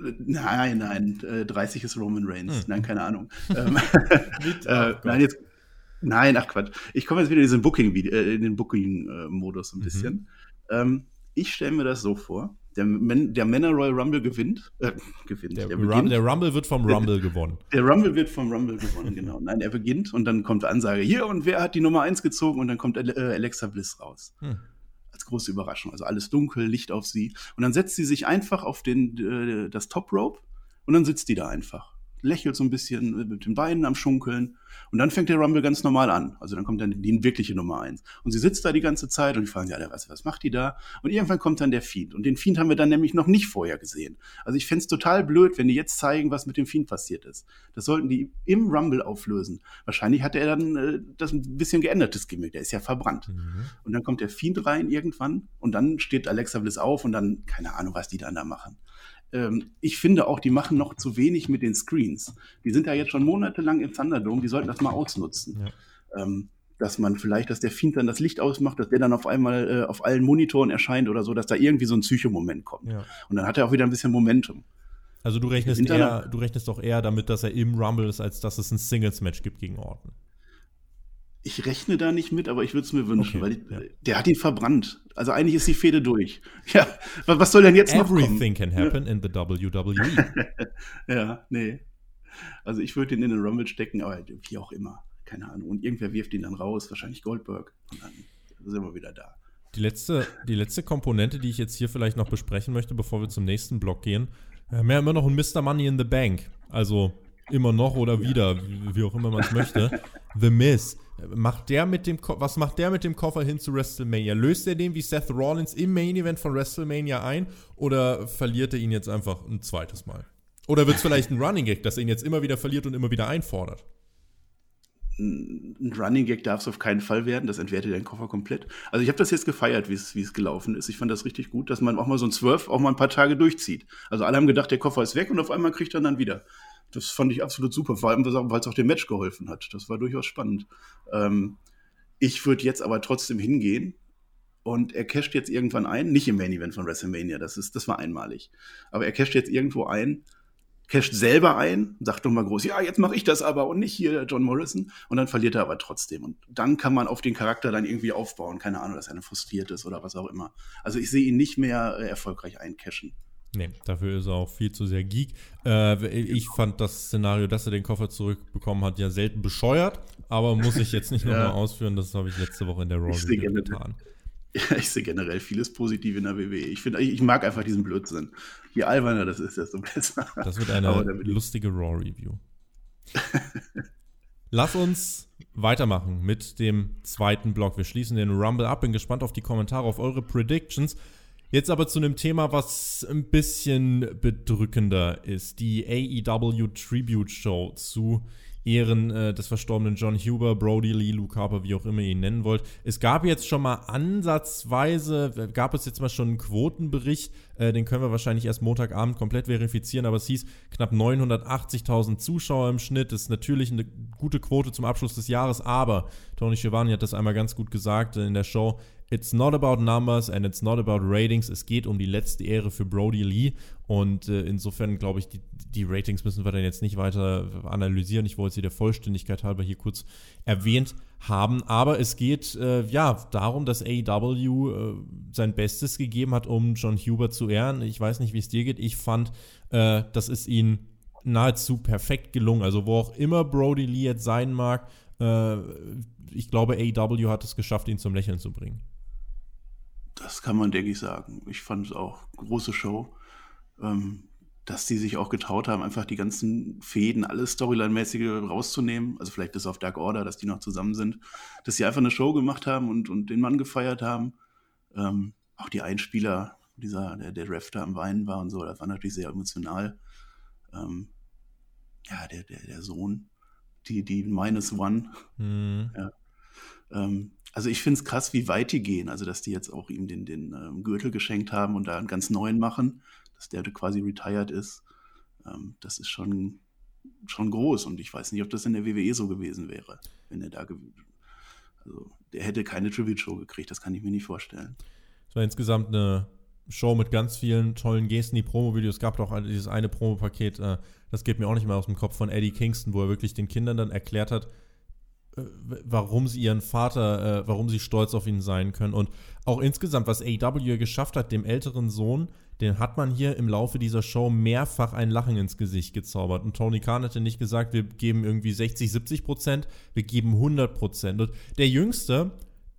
Nein, nein, 30 äh, ist Roman Reigns. Hm. Nein, keine Ahnung. ähm, äh, nein, jetzt, Nein, ach Quatsch. Ich komme jetzt wieder in diesen Booking, äh, in den Booking-Modus ein mhm. bisschen. Mhm. Ähm, ich stelle mir das so vor. Der, der Männer Royal Rumble gewinnt. Äh, gewinnt. Der, der, der, Rumble wird vom Rumble gewonnen. Der Rumble wird vom Rumble gewonnen, genau. Nein, er beginnt und dann kommt Ansage hier und wer hat die Nummer 1 gezogen und dann kommt äh, Alexa Bliss raus. Hm. Als große Überraschung. Also alles dunkel, Licht auf sie. Und dann setzt sie sich einfach auf den, äh, das Top Rope und dann sitzt die da einfach lächelt so ein bisschen mit den Beinen am Schunkeln. Und dann fängt der Rumble ganz normal an. Also dann kommt dann die wirkliche Nummer eins. Und sie sitzt da die ganze Zeit und die fragen, ja, was, was macht die da? Und irgendwann kommt dann der Fiend. Und den Fiend haben wir dann nämlich noch nicht vorher gesehen. Also ich fände es total blöd, wenn die jetzt zeigen, was mit dem Fiend passiert ist. Das sollten die im Rumble auflösen. Wahrscheinlich hat er dann äh, das ein bisschen geändertes Gimmick. Der ist ja verbrannt. Mhm. Und dann kommt der Fiend rein irgendwann und dann steht Alexa Bliss auf und dann, keine Ahnung, was die dann da machen ähm, ich finde auch, die machen noch zu wenig mit den Screens. Die sind ja jetzt schon monatelang im Thunderdome, die sollten das mal ausnutzen. Ja. Ähm, dass man vielleicht, dass der Fiend dann das Licht ausmacht, dass der dann auf einmal äh, auf allen Monitoren erscheint oder so, dass da irgendwie so ein Psychomoment kommt. Ja. Und dann hat er auch wieder ein bisschen Momentum. Also du rechnest eher, du rechnest doch eher damit, dass er im Rumble ist, als dass es ein Singles-Match gibt gegen Orton ich rechne da nicht mit, aber ich würde es mir wünschen, okay, weil die, ja. der hat ihn verbrannt. Also eigentlich ist die Fehde durch. Ja, was soll denn jetzt Everything noch kommen? Everything can happen ja. in the WWE. ja, nee. Also ich würde ihn in den Rumble stecken, aber wie auch immer. Keine Ahnung. Und irgendwer wirft ihn dann raus, wahrscheinlich Goldberg. Und dann sind wir wieder da. Die letzte, die letzte Komponente, die ich jetzt hier vielleicht noch besprechen möchte, bevor wir zum nächsten Block gehen. Wir haben ja immer noch ein Mr. Money in the Bank. Also immer noch oder wieder, wie, wie auch immer man es möchte. The Miz Macht der mit dem was macht der mit dem Koffer hin zu WrestleMania? Löst er den wie Seth Rollins im Main Event von WrestleMania ein oder verliert er ihn jetzt einfach ein zweites Mal? Oder wird es vielleicht ein Running Gag, dass er ihn jetzt immer wieder verliert und immer wieder einfordert? Ein Running Gag darf es auf keinen Fall werden, das entwertet den Koffer komplett. Also ich habe das jetzt gefeiert, wie es gelaufen ist. Ich fand das richtig gut, dass man auch mal so ein Swerve auch mal ein paar Tage durchzieht. Also alle haben gedacht, der Koffer ist weg und auf einmal kriegt er dann wieder. Das fand ich absolut super, vor allem, weil es auch dem Match geholfen hat. Das war durchaus spannend. Ähm, ich würde jetzt aber trotzdem hingehen und er casht jetzt irgendwann ein, nicht im Main Event von WrestleMania, das, ist, das war einmalig. Aber er casht jetzt irgendwo ein casht selber ein, sagt doch mal groß, ja, jetzt mache ich das aber und nicht hier John Morrison. Und dann verliert er aber trotzdem. Und dann kann man auf den Charakter dann irgendwie aufbauen. Keine Ahnung, dass er frustriert ist oder was auch immer. Also ich sehe ihn nicht mehr äh, erfolgreich eincashen. Nee, dafür ist er auch viel zu sehr geek. Äh, ich fand das Szenario, dass er den Koffer zurückbekommen hat, ja selten bescheuert, aber muss ich jetzt nicht nochmal ja. ausführen. Das habe ich letzte Woche in der Raw getan. Ja, ich sehe generell vieles positiv in der WWE. Ich finde, ich, mag einfach diesen Blödsinn. Je alberner das ist, desto besser. Das wird eine lustige Raw-Review. Lass uns weitermachen mit dem zweiten Block. Wir schließen den Rumble ab. Bin gespannt auf die Kommentare, auf eure Predictions. Jetzt aber zu einem Thema, was ein bisschen bedrückender ist. Die AEW Tribute Show zu Ehren äh, des verstorbenen John Huber, Brody Lee, Luke Harper, wie auch immer ihr ihn nennen wollt. Es gab jetzt schon mal ansatzweise, äh, gab es jetzt mal schon einen Quotenbericht, äh, den können wir wahrscheinlich erst Montagabend komplett verifizieren, aber es hieß knapp 980.000 Zuschauer im Schnitt. Das ist natürlich eine gute Quote zum Abschluss des Jahres, aber Tony Schiavone hat das einmal ganz gut gesagt in der Show. It's not about numbers and it's not about ratings. Es geht um die letzte Ehre für Brody Lee. Und äh, insofern glaube ich, die, die, Ratings müssen wir dann jetzt nicht weiter analysieren. Ich wollte sie der Vollständigkeit halber hier kurz erwähnt haben. Aber es geht äh, ja darum, dass AEW äh, sein Bestes gegeben hat, um John Huber zu ehren. Ich weiß nicht, wie es dir geht. Ich fand, äh, das ist ihnen nahezu perfekt gelungen. Also wo auch immer Brody Lee jetzt sein mag, äh, ich glaube, AEW hat es geschafft, ihn zum Lächeln zu bringen. Das kann man, denke ich, sagen. Ich fand es auch große Show. Ähm, dass die sich auch getraut haben, einfach die ganzen Fäden, alles Storyline-mäßige rauszunehmen. Also vielleicht ist auf Dark Order, dass die noch zusammen sind. Dass sie einfach eine Show gemacht haben und, und den Mann gefeiert haben. Ähm, auch die Einspieler, dieser, der, der Ref da am Weinen war und so, das war natürlich sehr emotional. Ähm, ja, der, der, der Sohn, die, die Minus One. Mhm. Ja. Ähm, also ich finde es krass, wie weit die gehen. Also dass die jetzt auch ihm den, den ähm, Gürtel geschenkt haben und da einen ganz neuen machen, dass der quasi retired ist. Ähm, das ist schon, schon groß und ich weiß nicht, ob das in der WWE so gewesen wäre, wenn er da also der hätte keine Tribute-Show gekriegt, das kann ich mir nicht vorstellen. Es war insgesamt eine Show mit ganz vielen tollen Gesten. Die Promo-Videos gab doch dieses eine Promo-Paket, äh, das geht mir auch nicht mehr aus dem Kopf von Eddie Kingston, wo er wirklich den Kindern dann erklärt hat, warum sie ihren Vater, äh, warum sie stolz auf ihn sein können. Und auch insgesamt, was AEW geschafft hat, dem älteren Sohn, den hat man hier im Laufe dieser Show mehrfach ein Lachen ins Gesicht gezaubert. Und Tony Khan hatte nicht gesagt, wir geben irgendwie 60, 70 Prozent, wir geben 100 Prozent. Und der Jüngste,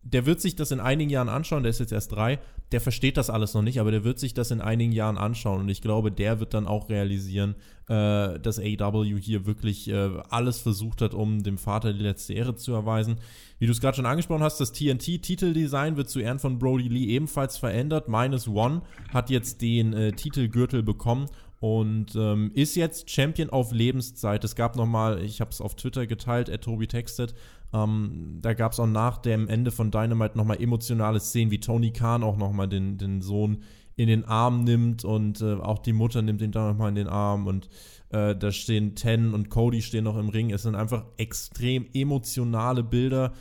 der wird sich das in einigen Jahren anschauen, der ist jetzt erst drei, der versteht das alles noch nicht, aber der wird sich das in einigen Jahren anschauen und ich glaube, der wird dann auch realisieren, äh, dass AEW hier wirklich äh, alles versucht hat, um dem Vater die letzte Ehre zu erweisen. Wie du es gerade schon angesprochen hast, das TNT-Titeldesign wird zu Ehren von Brody Lee ebenfalls verändert. Minus One hat jetzt den äh, Titelgürtel bekommen und ähm, ist jetzt Champion auf Lebenszeit. Es gab nochmal, ich habe es auf Twitter geteilt, at Tobi textet, ähm, da gab es auch nach dem Ende von Dynamite nochmal emotionale Szenen, wie Tony Khan auch nochmal den, den Sohn in den Arm nimmt und äh, auch die Mutter nimmt ihn dann nochmal in den Arm und äh, da stehen Ten und Cody stehen noch im Ring. Es sind einfach extrem emotionale Bilder,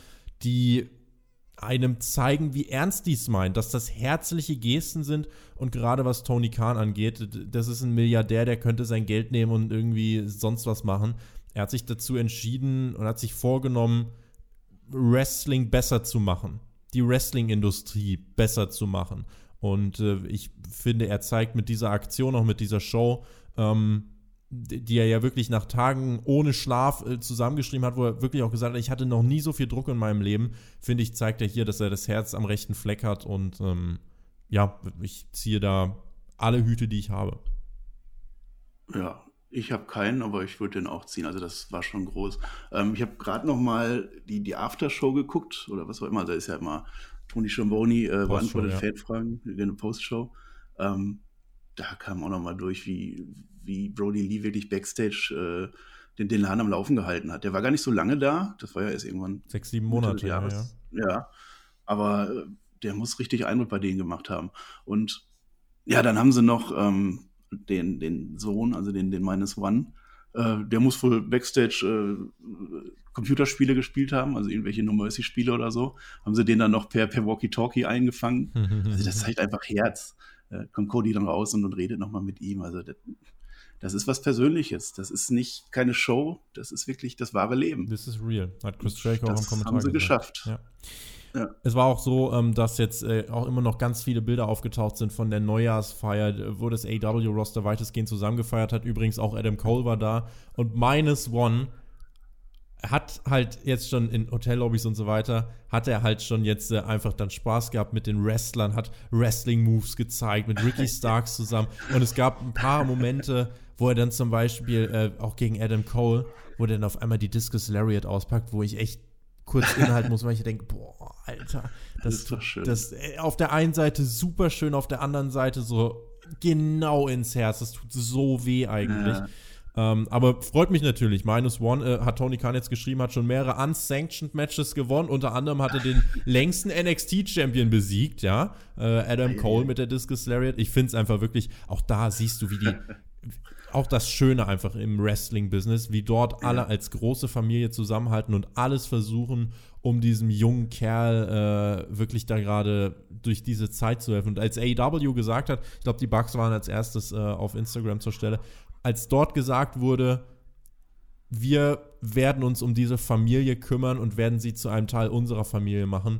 die einem zeigen, wie ernst dies meint, dass das herzliche Gesten sind und gerade was Tony Khan angeht, das ist ein Milliardär, der könnte sein Geld nehmen und irgendwie sonst was machen. Er hat sich dazu entschieden und hat sich vorgenommen, Wrestling besser zu machen, die Wrestling-Industrie besser zu machen. Und äh, ich finde, er zeigt mit dieser Aktion, auch mit dieser Show, ähm, die er ja wirklich nach Tagen ohne Schlaf äh, zusammengeschrieben hat, wo er wirklich auch gesagt hat, ich hatte noch nie so viel Druck in meinem Leben, finde ich, zeigt er hier, dass er das Herz am rechten Fleck hat und ähm, ja, ich ziehe da alle Hüte, die ich habe. Ja, ich habe keinen, aber ich würde den auch ziehen. Also das war schon groß. Ähm, ich habe gerade noch mal die, die Aftershow geguckt oder was auch immer. Da ist ja immer Tony Schiamboni äh, beantwortet ja. Feldfragen, eine Postshow. Ähm, da kam auch noch mal durch, wie, wie Brody Lee wirklich Backstage äh, den, den Laden am Laufen gehalten hat. Der war gar nicht so lange da. Das war ja erst irgendwann sechs, sieben Monate. Ja, ja. ja, aber äh, der muss richtig Eindruck bei denen gemacht haben. Und ja, dann haben sie noch ähm, den, den Sohn, also den, den Minus One, äh, der muss wohl Backstage äh, Computerspiele gespielt haben, also irgendwelche No Mercy-Spiele oder so. Haben sie den dann noch per, per Walkie-Talkie eingefangen. also das zeigt einfach Herz. Äh, kommt Cody dann raus und, und redet nochmal mit ihm. Also das, das ist was Persönliches. Das ist nicht keine Show, das ist wirklich das wahre Leben. Das ist real, hat Chris Jericho auch im Kommentar haben sie gesagt. geschafft. Ja. Ja. Es war auch so, ähm, dass jetzt äh, auch immer noch ganz viele Bilder aufgetaucht sind von der Neujahrsfeier, wo das AW-Roster weitestgehend zusammengefeiert hat. Übrigens auch Adam Cole war da. Und Minus One hat halt jetzt schon in Hotellobbys und so weiter, hat er halt schon jetzt äh, einfach dann Spaß gehabt mit den Wrestlern, hat Wrestling-Moves gezeigt mit Ricky Starks zusammen. Und es gab ein paar Momente, wo er dann zum Beispiel äh, auch gegen Adam Cole, wo er dann auf einmal die Discus Lariat auspackt, wo ich echt kurz innehalten muss, weil ich denke, boah, Alter, das, ist doch schön. Das, äh, auf der einen Seite super schön, auf der anderen Seite so genau ins Herz. Das tut so weh eigentlich. Ja. Ähm, aber freut mich natürlich. Minus One äh, hat Tony Khan jetzt geschrieben, hat schon mehrere unsanctioned Matches gewonnen. Unter anderem hat er den längsten NXT-Champion besiegt, ja. Äh, Adam Cole mit der Discus Lariat. Ich finde es einfach wirklich, auch da siehst du, wie die. auch das Schöne einfach im Wrestling-Business, wie dort alle als große Familie zusammenhalten und alles versuchen, um diesem jungen Kerl äh, wirklich da gerade durch diese Zeit zu helfen. Und als AEW gesagt hat, ich glaube, die Bugs waren als erstes äh, auf Instagram zur Stelle, als dort gesagt wurde, wir werden uns um diese Familie kümmern und werden sie zu einem Teil unserer Familie machen.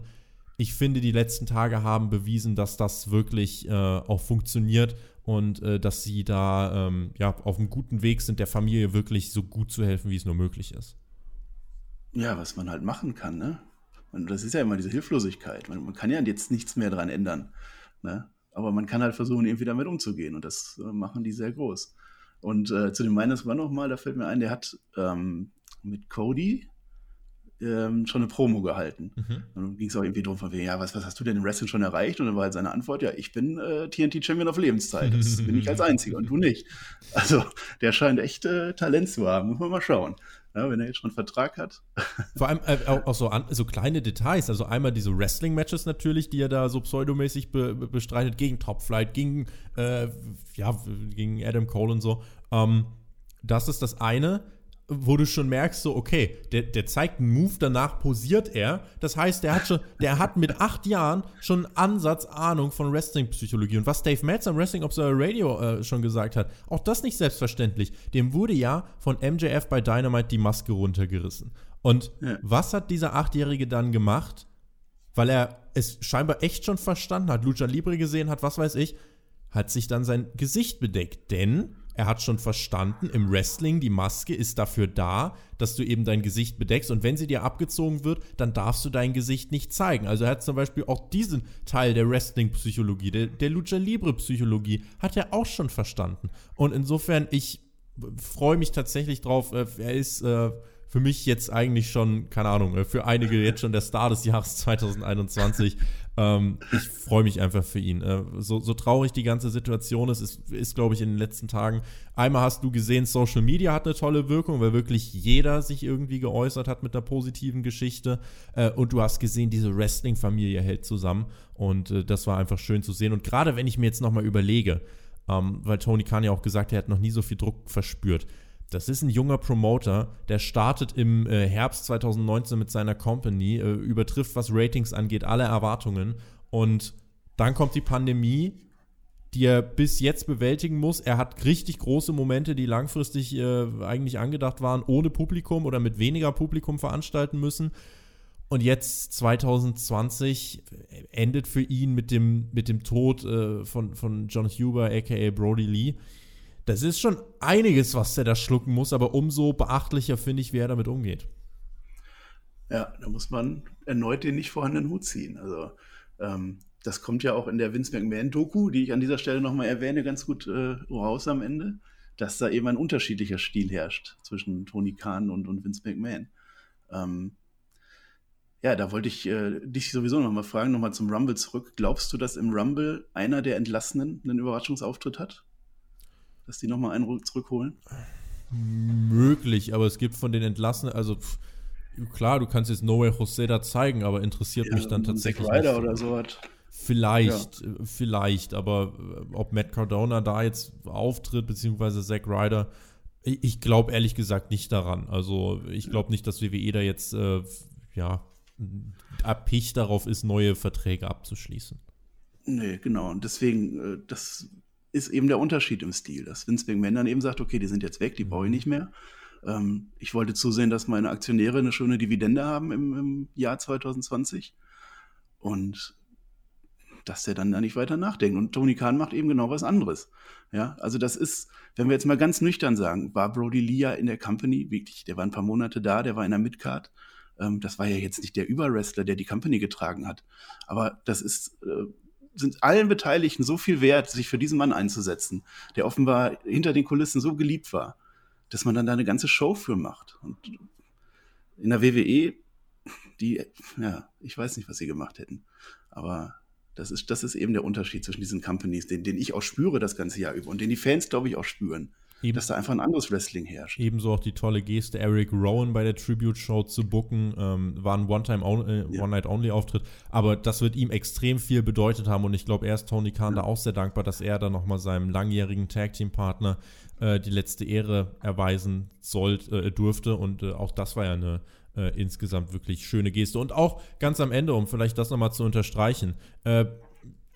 Ich finde, die letzten Tage haben bewiesen, dass das wirklich äh, auch funktioniert und äh, dass sie da ähm, ja, auf einem guten Weg sind, der Familie wirklich so gut zu helfen, wie es nur möglich ist. Ja, was man halt machen kann, ne? Und das ist ja immer diese Hilflosigkeit. Man, man kann ja jetzt nichts mehr dran ändern. Ne? Aber man kann halt versuchen, irgendwie damit umzugehen. Und das äh, machen die sehr groß. Und äh, zu dem Minus One nochmal, da fällt mir ein, der hat ähm, mit Cody ähm, schon eine Promo gehalten. Mhm. Und dann ging es auch irgendwie drum von ja, was, was hast du denn im Wrestling schon erreicht? Und dann war halt seine Antwort, ja, ich bin äh, TNT-Champion auf Lebenszeit. Das bin ich als Einziger und du nicht. Also der scheint echt äh, Talent zu haben, muss man mal schauen. Ja, wenn er jetzt schon einen Vertrag hat. Vor allem äh, auch so, an, so, kleine Details. Also einmal diese Wrestling-Matches natürlich, die er da so pseudomäßig be, bestreitet, gegen Top Flight, gegen, äh, ja, gegen Adam Cole und so. Ähm, das ist das eine wo du schon merkst, so, okay, der, der zeigt einen Move, danach posiert er. Das heißt, der hat schon, der hat mit acht Jahren schon einen Ansatz Ahnung von Wrestling-Psychologie. Und was Dave Metz am Wrestling Observer Radio äh, schon gesagt hat, auch das nicht selbstverständlich. Dem wurde ja von MJF bei Dynamite die Maske runtergerissen. Und ja. was hat dieser Achtjährige dann gemacht? Weil er es scheinbar echt schon verstanden hat, Lucha Libre gesehen hat, was weiß ich, hat sich dann sein Gesicht bedeckt. Denn er hat schon verstanden, im Wrestling, die Maske ist dafür da, dass du eben dein Gesicht bedeckst und wenn sie dir abgezogen wird, dann darfst du dein Gesicht nicht zeigen. Also er hat zum Beispiel auch diesen Teil der Wrestling-Psychologie, der, der Lucha Libre-Psychologie, hat er auch schon verstanden. Und insofern, ich freue mich tatsächlich drauf. Äh, er ist äh, für mich jetzt eigentlich schon, keine Ahnung, äh, für einige jetzt schon der Star des Jahres 2021. ähm, ich freue mich einfach für ihn. Äh, so, so, traurig die ganze Situation ist, ist, ist glaube ich, in den letzten Tagen. Einmal hast du gesehen, Social Media hat eine tolle Wirkung, weil wirklich jeder sich irgendwie geäußert hat mit einer positiven Geschichte. Äh, und du hast gesehen, diese Wrestling-Familie hält zusammen. Und äh, das war einfach schön zu sehen. Und gerade wenn ich mir jetzt nochmal überlege, ähm, weil Tony Khan ja auch gesagt hat, er hat noch nie so viel Druck verspürt das ist ein junger Promoter, der startet im äh, Herbst 2019 mit seiner Company, äh, übertrifft, was Ratings angeht, alle Erwartungen. Und dann kommt die Pandemie, die er bis jetzt bewältigen muss. Er hat richtig große Momente, die langfristig äh, eigentlich angedacht waren, ohne Publikum oder mit weniger Publikum veranstalten müssen. Und jetzt 2020 endet für ihn mit dem, mit dem Tod äh, von, von John Huber, aka Brody Lee. Das ist schon einiges, was er da schlucken muss, aber umso beachtlicher finde ich, wie er damit umgeht. Ja, da muss man erneut den nicht vorhandenen Hut ziehen. Also, ähm, das kommt ja auch in der Vince McMahon-Doku, die ich an dieser Stelle nochmal erwähne, ganz gut äh, raus am Ende, dass da eben ein unterschiedlicher Stil herrscht zwischen Tony Khan und, und Vince McMahon. Ähm, ja, da wollte ich äh, dich sowieso nochmal fragen, nochmal zum Rumble zurück. Glaubst du, dass im Rumble einer der Entlassenen einen Überraschungsauftritt hat? Dass die nochmal einen zurückholen? Möglich, aber es gibt von den Entlassenen, also pff, klar, du kannst jetzt No Way Jose da zeigen, aber interessiert ja, mich dann tatsächlich. Zack Ryder oder so hat. Vielleicht, ja. vielleicht, aber äh, ob Matt Cardona da jetzt auftritt, beziehungsweise Zack Ryder, ich, ich glaube ehrlich gesagt nicht daran. Also ich glaube nicht, dass WWE da jetzt äh, ja abpicht darauf ist, neue Verträge abzuschließen. Nee, genau. Und deswegen, äh, das ist eben der Unterschied im Stil, dass Vince McMahon dann eben sagt, okay, die sind jetzt weg, die brauche ich nicht mehr. Ähm, ich wollte zusehen, dass meine Aktionäre eine schöne Dividende haben im, im Jahr 2020 und dass der dann da nicht weiter nachdenkt. Und Tony Khan macht eben genau was anderes. Ja, also das ist, wenn wir jetzt mal ganz nüchtern sagen, war Brody Lee ja in der Company, wirklich, der war ein paar Monate da, der war in der Midcard. Ähm, das war ja jetzt nicht der Überwrestler, der die Company getragen hat. Aber das ist, äh, sind allen Beteiligten so viel wert, sich für diesen Mann einzusetzen, der offenbar hinter den Kulissen so geliebt war, dass man dann da eine ganze Show für macht. Und in der WWE, die, ja, ich weiß nicht, was sie gemacht hätten. Aber das ist, das ist eben der Unterschied zwischen diesen Companies, den, den ich auch spüre das ganze Jahr über und den die Fans, glaube ich, auch spüren. Eben, dass da einfach ein anderes Wrestling herrscht. Ebenso auch die tolle Geste, Eric Rowan bei der Tribute-Show zu booken, ähm, war ein One-Time-One-Night-Only-Auftritt, ja. aber das wird ihm extrem viel bedeutet haben und ich glaube, er ist Tony Khan ja. da auch sehr dankbar, dass er da nochmal seinem langjährigen Tag-Team-Partner äh, die letzte Ehre erweisen sollte, äh, durfte und äh, auch das war ja eine äh, insgesamt wirklich schöne Geste. Und auch ganz am Ende, um vielleicht das nochmal zu unterstreichen, äh,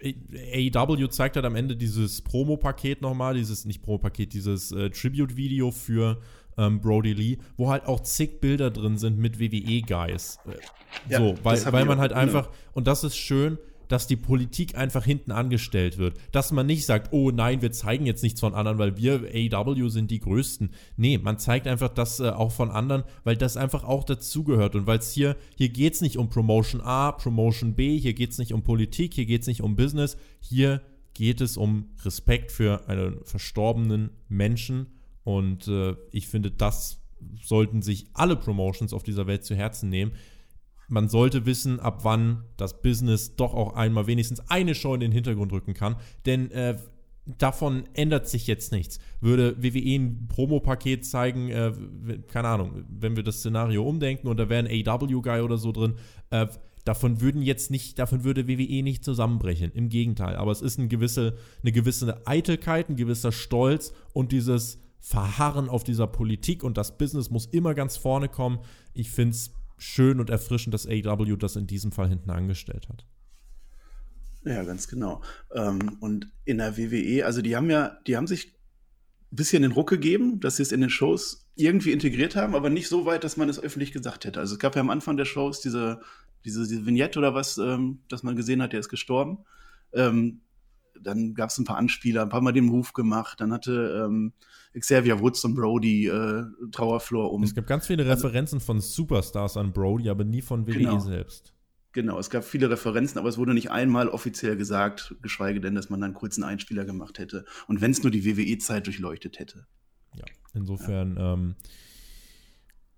AEW zeigt halt am Ende dieses Promo-Paket nochmal, dieses, nicht Promo-Paket, dieses äh, Tribute-Video für ähm, Brody Lee, wo halt auch zig Bilder drin sind mit WWE-Guys. Äh, ja, so, weil, weil man halt genau. einfach, und das ist schön, dass die Politik einfach hinten angestellt wird. Dass man nicht sagt, oh nein, wir zeigen jetzt nichts von anderen, weil wir AW sind die Größten. Nee, man zeigt einfach das äh, auch von anderen, weil das einfach auch dazugehört. Und weil es hier, hier geht es nicht um Promotion A, Promotion B, hier geht es nicht um Politik, hier geht es nicht um Business, hier geht es um Respekt für einen verstorbenen Menschen. Und äh, ich finde, das sollten sich alle Promotions auf dieser Welt zu Herzen nehmen man sollte wissen, ab wann das Business doch auch einmal wenigstens eine Show in den Hintergrund rücken kann. Denn äh, davon ändert sich jetzt nichts. Würde WWE ein Promo-Paket zeigen, äh, keine Ahnung, wenn wir das Szenario umdenken und da wäre ein AW-Guy oder so drin, äh, davon würden jetzt nicht, davon würde WWE nicht zusammenbrechen. Im Gegenteil. Aber es ist eine gewisse, eine gewisse Eitelkeit, ein gewisser Stolz und dieses Verharren auf dieser Politik und das Business muss immer ganz vorne kommen. Ich finde es schön und erfrischend, dass AW das in diesem Fall hinten angestellt hat. Ja, ganz genau. Ähm, und in der WWE, also die haben ja, die haben sich ein bisschen den Ruck gegeben, dass sie es in den Shows irgendwie integriert haben, aber nicht so weit, dass man es öffentlich gesagt hätte. Also es gab ja am Anfang der Shows diese, diese, diese Vignette oder was, ähm, dass man gesehen hat, der ist gestorben. Ähm, dann gab es ein paar Anspieler, ein paar Mal den Move gemacht. Dann hatte ähm, Xavier Woods und Brody äh, Trauerflor um. Es gibt ganz viele also Referenzen also, von Superstars an Brody, aber nie von WWE genau. selbst. Genau, es gab viele Referenzen, aber es wurde nicht einmal offiziell gesagt, geschweige denn, dass man dann kurz einen Einspieler gemacht hätte. Und wenn es nur die WWE-Zeit durchleuchtet hätte. Ja, insofern ja. Ähm,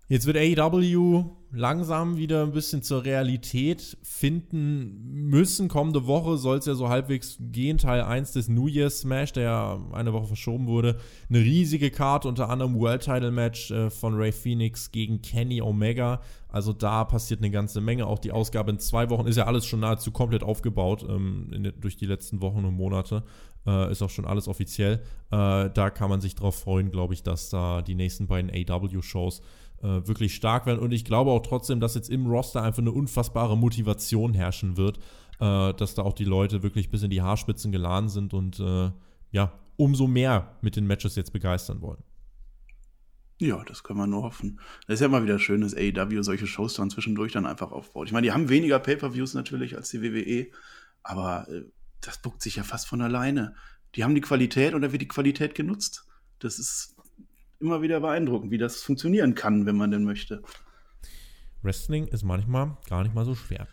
Jetzt wird AEW langsam wieder ein bisschen zur Realität finden müssen. Kommende Woche soll es ja so halbwegs gehen. Teil 1 des New Year's Smash, der ja eine Woche verschoben wurde. Eine riesige Karte, unter anderem World Title Match äh, von Ray Phoenix gegen Kenny Omega. Also da passiert eine ganze Menge. Auch die Ausgabe in zwei Wochen ist ja alles schon nahezu komplett aufgebaut ähm, in, durch die letzten Wochen und Monate. Äh, ist auch schon alles offiziell. Äh, da kann man sich drauf freuen, glaube ich, dass da die nächsten beiden AW-Shows äh, wirklich stark werden. Und ich glaube auch trotzdem, dass jetzt im Roster einfach eine unfassbare Motivation herrschen wird, äh, dass da auch die Leute wirklich bis in die Haarspitzen geladen sind und äh, ja, umso mehr mit den Matches jetzt begeistern wollen. Ja, das können wir nur hoffen. Das ist ja immer wieder schön, dass AEW solche Shows dann zwischendurch dann einfach aufbaut. Ich meine, die haben weniger Pay-Per-Views natürlich als die WWE, aber äh, das buckt sich ja fast von alleine. Die haben die Qualität und da wird die Qualität genutzt. Das ist immer wieder beeindruckend, wie das funktionieren kann, wenn man denn möchte. Wrestling ist manchmal gar nicht mal so schwer.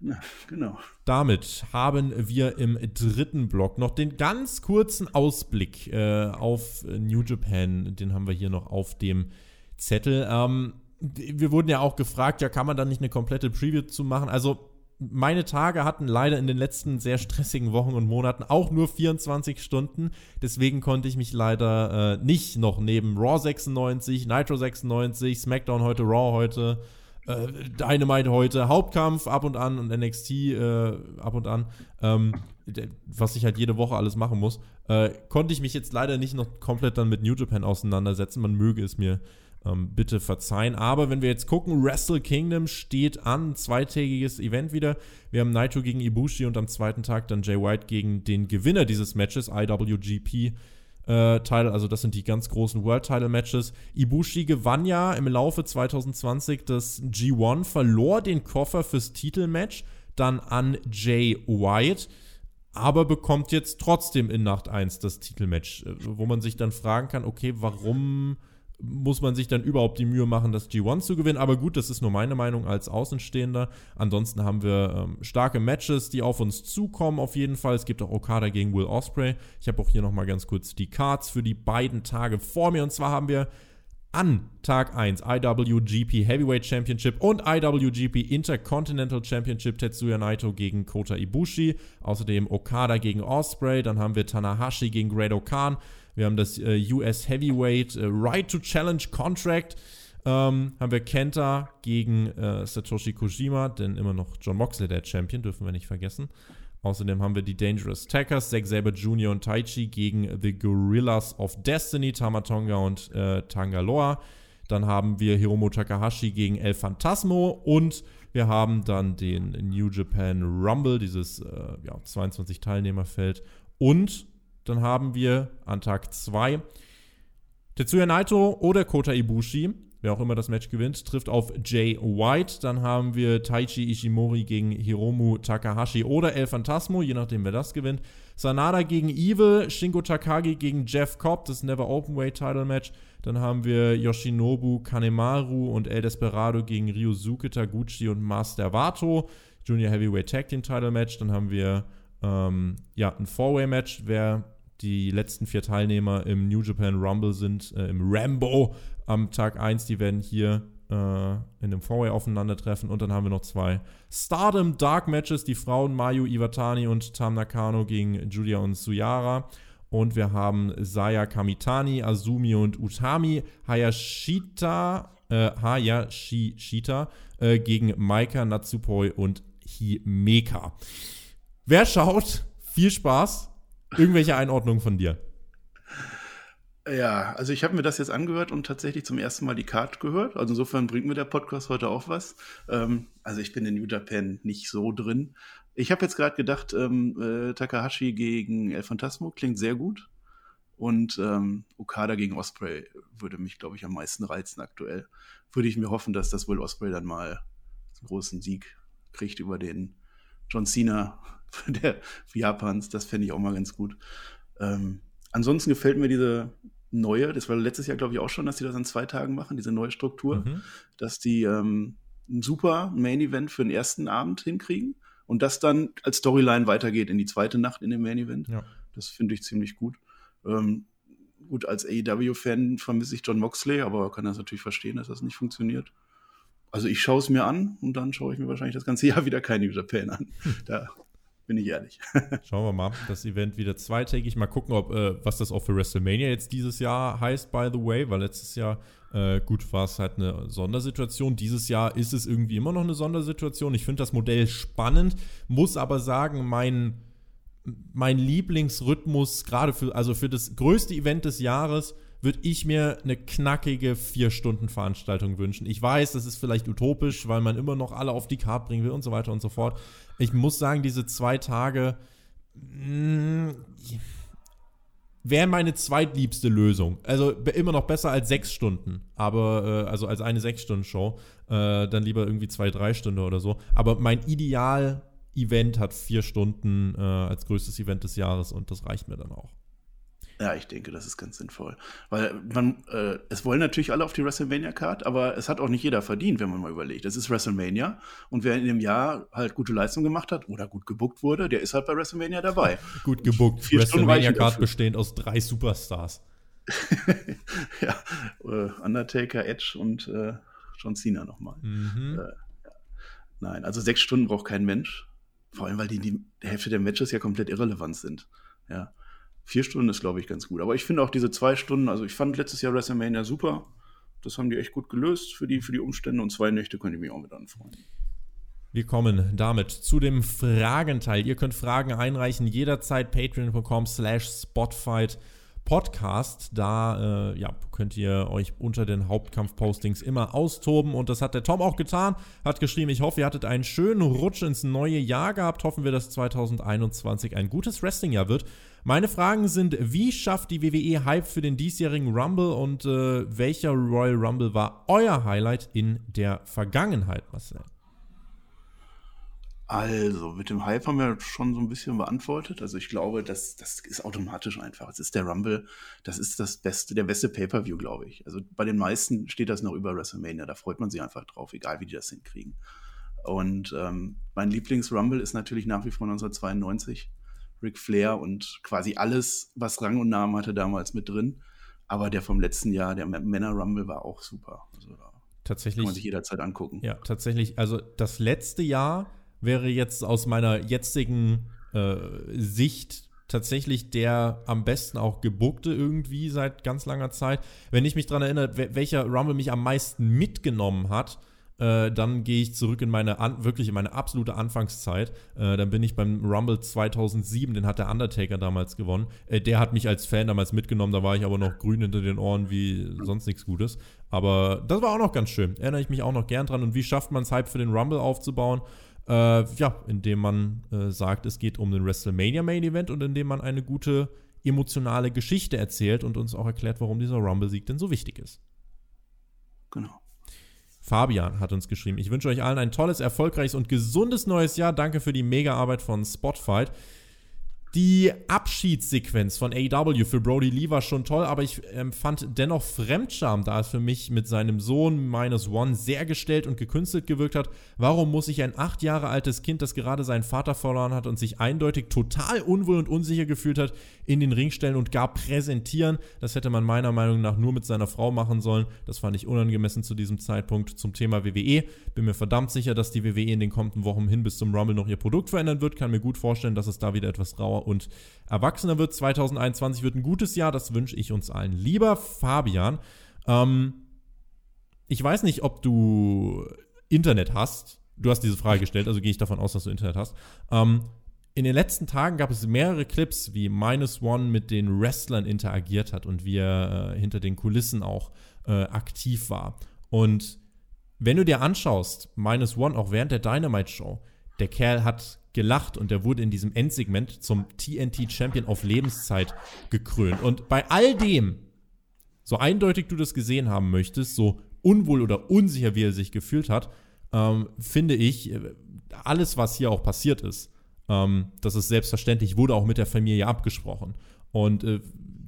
Ja, genau. Damit haben wir im dritten Block noch den ganz kurzen Ausblick äh, auf New Japan. Den haben wir hier noch auf dem Zettel. Ähm, wir wurden ja auch gefragt, ja, kann man da nicht eine komplette Preview zu machen? Also meine Tage hatten leider in den letzten sehr stressigen Wochen und Monaten auch nur 24 Stunden. Deswegen konnte ich mich leider äh, nicht noch neben Raw 96, Nitro 96, SmackDown heute, Raw heute, äh, Dynamite heute, Hauptkampf ab und an und NXT äh, ab und an, ähm, was ich halt jede Woche alles machen muss, äh, konnte ich mich jetzt leider nicht noch komplett dann mit New Japan auseinandersetzen. Man möge es mir ähm, bitte verzeihen. Aber wenn wir jetzt gucken, Wrestle Kingdom steht an, zweitägiges Event wieder. Wir haben Naito gegen Ibushi und am zweiten Tag dann Jay White gegen den Gewinner dieses Matches, IWGP. Äh, Title, also das sind die ganz großen World Title Matches. Ibushi gewann ja im Laufe 2020 das G1, verlor den Koffer fürs Titelmatch dann an Jay White, aber bekommt jetzt trotzdem in Nacht 1 das Titelmatch, äh, wo man sich dann fragen kann, okay, warum muss man sich dann überhaupt die Mühe machen, das G1 zu gewinnen. Aber gut, das ist nur meine Meinung als Außenstehender. Ansonsten haben wir ähm, starke Matches, die auf uns zukommen, auf jeden Fall. Es gibt auch Okada gegen Will Osprey. Ich habe auch hier nochmal ganz kurz die Cards für die beiden Tage vor mir. Und zwar haben wir an Tag 1 IWGP Heavyweight Championship und IWGP Intercontinental Championship Tetsuya Naito gegen Kota Ibushi. Außerdem Okada gegen Osprey. Dann haben wir Tanahashi gegen Great Khan. Wir haben das äh, US Heavyweight äh, Right to Challenge Contract. Ähm, haben wir Kenta gegen äh, Satoshi Kojima, denn immer noch John Moxley der Champion, dürfen wir nicht vergessen. Außerdem haben wir die Dangerous Tackers, Zack Saber Jr. und Taichi gegen The Gorillas of Destiny, Tamatonga und äh, Tangaloa. Dann haben wir Hiromu Takahashi gegen El Phantasmo und wir haben dann den New Japan Rumble, dieses äh, ja, 22 Teilnehmerfeld. Und dann haben wir an Tag 2 Tetsuya Naito oder Kota Ibushi, wer auch immer das Match gewinnt, trifft auf Jay White. Dann haben wir Taichi Ishimori gegen Hiromu Takahashi oder El Phantasmo, je nachdem wer das gewinnt. Sanada gegen Evil, Shingo Takagi gegen Jeff Cobb, das Never Openweight Title Match. Dann haben wir Yoshinobu Kanemaru und El Desperado gegen Ryosuke Taguchi und Master Wato. Junior Heavyweight Tag Team Title Match. Dann haben wir ähm, ja, ein Four-Way-Match. Wer die letzten vier Teilnehmer im New Japan Rumble sind, äh, im Rambo am Tag 1. Die werden hier äh, in dem Four-Way aufeinandertreffen. Und dann haben wir noch zwei Stardom Dark Matches. Die Frauen Mayu Iwatani und Tam Nakano gegen Julia und Suyara. Und wir haben Saya Kamitani, Azumi und Utami, Hayashita, äh, Hayashishita äh, gegen Maika, Natsupoi und Himeka. Wer schaut? Viel Spaß. Irgendwelche Einordnungen von dir? Ja, also ich habe mir das jetzt angehört und tatsächlich zum ersten Mal die Card gehört. Also insofern bringt mir der Podcast heute auch was. Ähm, also ich bin in New Japan nicht so drin. Ich habe jetzt gerade gedacht, ähm, äh, Takahashi gegen El Phantasmo klingt sehr gut. Und ähm, Okada gegen Osprey würde mich, glaube ich, am meisten reizen aktuell. Würde ich mir hoffen, dass das wohl Osprey dann mal einen großen Sieg kriegt über den John Cena der Japans. Das fände ich auch mal ganz gut. Ähm, ansonsten gefällt mir diese neue, das war letztes Jahr, glaube ich, auch schon, dass die das an zwei Tagen machen, diese neue Struktur, mhm. dass die ähm, ein super Main-Event für den ersten Abend hinkriegen und das dann als Storyline weitergeht in die zweite Nacht in dem Main-Event. Ja. Das finde ich ziemlich gut. Ähm, gut, als AEW-Fan vermisse ich John Moxley, aber kann das natürlich verstehen, dass das nicht funktioniert. Also ich schaue es mir an und dann schaue ich mir wahrscheinlich das ganze Jahr wieder keine New Japan an. Da bin ich ehrlich. Schauen wir mal. Das Event wieder zweitägig. Mal gucken, ob, äh, was das auch für WrestleMania jetzt dieses Jahr heißt, by the way, weil letztes Jahr, äh, gut, war es halt eine Sondersituation. Dieses Jahr ist es irgendwie immer noch eine Sondersituation. Ich finde das Modell spannend, muss aber sagen, mein, mein Lieblingsrhythmus, gerade für, also für das größte Event des Jahres, würde ich mir eine knackige Vier-Stunden-Veranstaltung wünschen. Ich weiß, das ist vielleicht utopisch, weil man immer noch alle auf die Karte bringen will und so weiter und so fort. Ich muss sagen, diese zwei Tage mm, wären meine zweitliebste Lösung. Also immer noch besser als sechs Stunden, aber äh, also als eine Sechs-Stunden-Show. Äh, dann lieber irgendwie zwei, drei Stunden oder so. Aber mein Ideal-Event hat vier Stunden äh, als größtes Event des Jahres und das reicht mir dann auch. Ja, ich denke, das ist ganz sinnvoll. Weil man, äh, es wollen natürlich alle auf die WrestleMania-Card, aber es hat auch nicht jeder verdient, wenn man mal überlegt. Es ist WrestleMania und wer in dem Jahr halt gute Leistung gemacht hat oder gut gebuckt wurde, der ist halt bei WrestleMania dabei. gut gebuckt. WrestleMania-Card bestehend aus drei Superstars. ja, äh, Undertaker, Edge und äh, John Cena nochmal. Mhm. Äh, ja. Nein, also sechs Stunden braucht kein Mensch. Vor allem, weil die, die Hälfte der Matches ja komplett irrelevant sind. Ja. Vier Stunden ist, glaube ich, ganz gut. Aber ich finde auch diese zwei Stunden, also ich fand letztes Jahr WrestleMania super. Das haben die echt gut gelöst für die, für die Umstände und zwei Nächte könnte ich mich auch mit anfreunden. Wir kommen damit zu dem Fragenteil. Ihr könnt Fragen einreichen jederzeit patreon.com slash spotfight Podcast. Da äh, ja, könnt ihr euch unter den Hauptkampf-Postings immer austoben. Und das hat der Tom auch getan. Hat geschrieben, ich hoffe, ihr hattet einen schönen Rutsch ins neue Jahr gehabt. Hoffen wir, dass 2021 ein gutes Wrestling-Jahr wird. Meine Fragen sind, wie schafft die WWE Hype für den diesjährigen Rumble und äh, welcher Royal Rumble war euer Highlight in der Vergangenheit, Marcel? Also, mit dem Hype haben wir schon so ein bisschen beantwortet. Also, ich glaube, das, das ist automatisch einfach. Es ist der Rumble, das ist das beste, der beste Pay-Per-View, glaube ich. Also, bei den meisten steht das noch über WrestleMania. Da freut man sich einfach drauf, egal wie die das hinkriegen. Und ähm, mein Lieblings-Rumble ist natürlich nach wie vor 1992. Ric Flair und quasi alles, was Rang und Namen hatte, damals mit drin. Aber der vom letzten Jahr, der Männer-Rumble, war auch super. Also, tatsächlich, kann man sich jederzeit angucken. Ja, tatsächlich. Also, das letzte Jahr wäre jetzt aus meiner jetzigen äh, Sicht tatsächlich der am besten auch gebuckte irgendwie seit ganz langer Zeit. Wenn ich mich daran erinnere, welcher Rumble mich am meisten mitgenommen hat, äh, dann gehe ich zurück in meine, an, wirklich in meine absolute Anfangszeit. Äh, dann bin ich beim Rumble 2007, den hat der Undertaker damals gewonnen. Äh, der hat mich als Fan damals mitgenommen, da war ich aber noch grün hinter den Ohren wie sonst nichts Gutes. Aber das war auch noch ganz schön. Erinnere ich mich auch noch gern dran. Und wie schafft man es, Hype für den Rumble aufzubauen? Äh, ja, indem man äh, sagt, es geht um den WrestleMania Main Event und indem man eine gute emotionale Geschichte erzählt und uns auch erklärt, warum dieser Rumble-Sieg denn so wichtig ist. Genau. Fabian hat uns geschrieben, ich wünsche euch allen ein tolles, erfolgreiches und gesundes neues Jahr. Danke für die Mega-Arbeit von Spotfight. Die Abschiedssequenz von AW für Brody Lee war schon toll, aber ich ähm, fand dennoch Fremdscham, da es für mich mit seinem Sohn Minus One sehr gestellt und gekünstelt gewirkt hat. Warum muss sich ein acht Jahre altes Kind, das gerade seinen Vater verloren hat und sich eindeutig total unwohl und unsicher gefühlt hat, in den Ring stellen und gar präsentieren? Das hätte man meiner Meinung nach nur mit seiner Frau machen sollen. Das fand ich unangemessen zu diesem Zeitpunkt zum Thema WWE. Bin mir verdammt sicher, dass die WWE in den kommenden Wochen hin bis zum Rumble noch ihr Produkt verändern wird. Kann mir gut vorstellen, dass es da wieder etwas rauer und erwachsener wird. 2021 wird ein gutes Jahr, das wünsche ich uns allen. Lieber Fabian, ähm, ich weiß nicht, ob du Internet hast. Du hast diese Frage gestellt, also gehe ich davon aus, dass du Internet hast. Ähm, in den letzten Tagen gab es mehrere Clips, wie Minus One mit den Wrestlern interagiert hat und wie er äh, hinter den Kulissen auch äh, aktiv war. Und wenn du dir anschaust, Minus One auch während der Dynamite Show, der Kerl hat gelacht und der wurde in diesem Endsegment zum TNT Champion auf Lebenszeit gekrönt. Und bei all dem, so eindeutig du das gesehen haben möchtest, so unwohl oder unsicher, wie er sich gefühlt hat, ähm, finde ich, äh, alles, was hier auch passiert ist, ähm, das ist selbstverständlich, wurde auch mit der Familie abgesprochen. Und äh,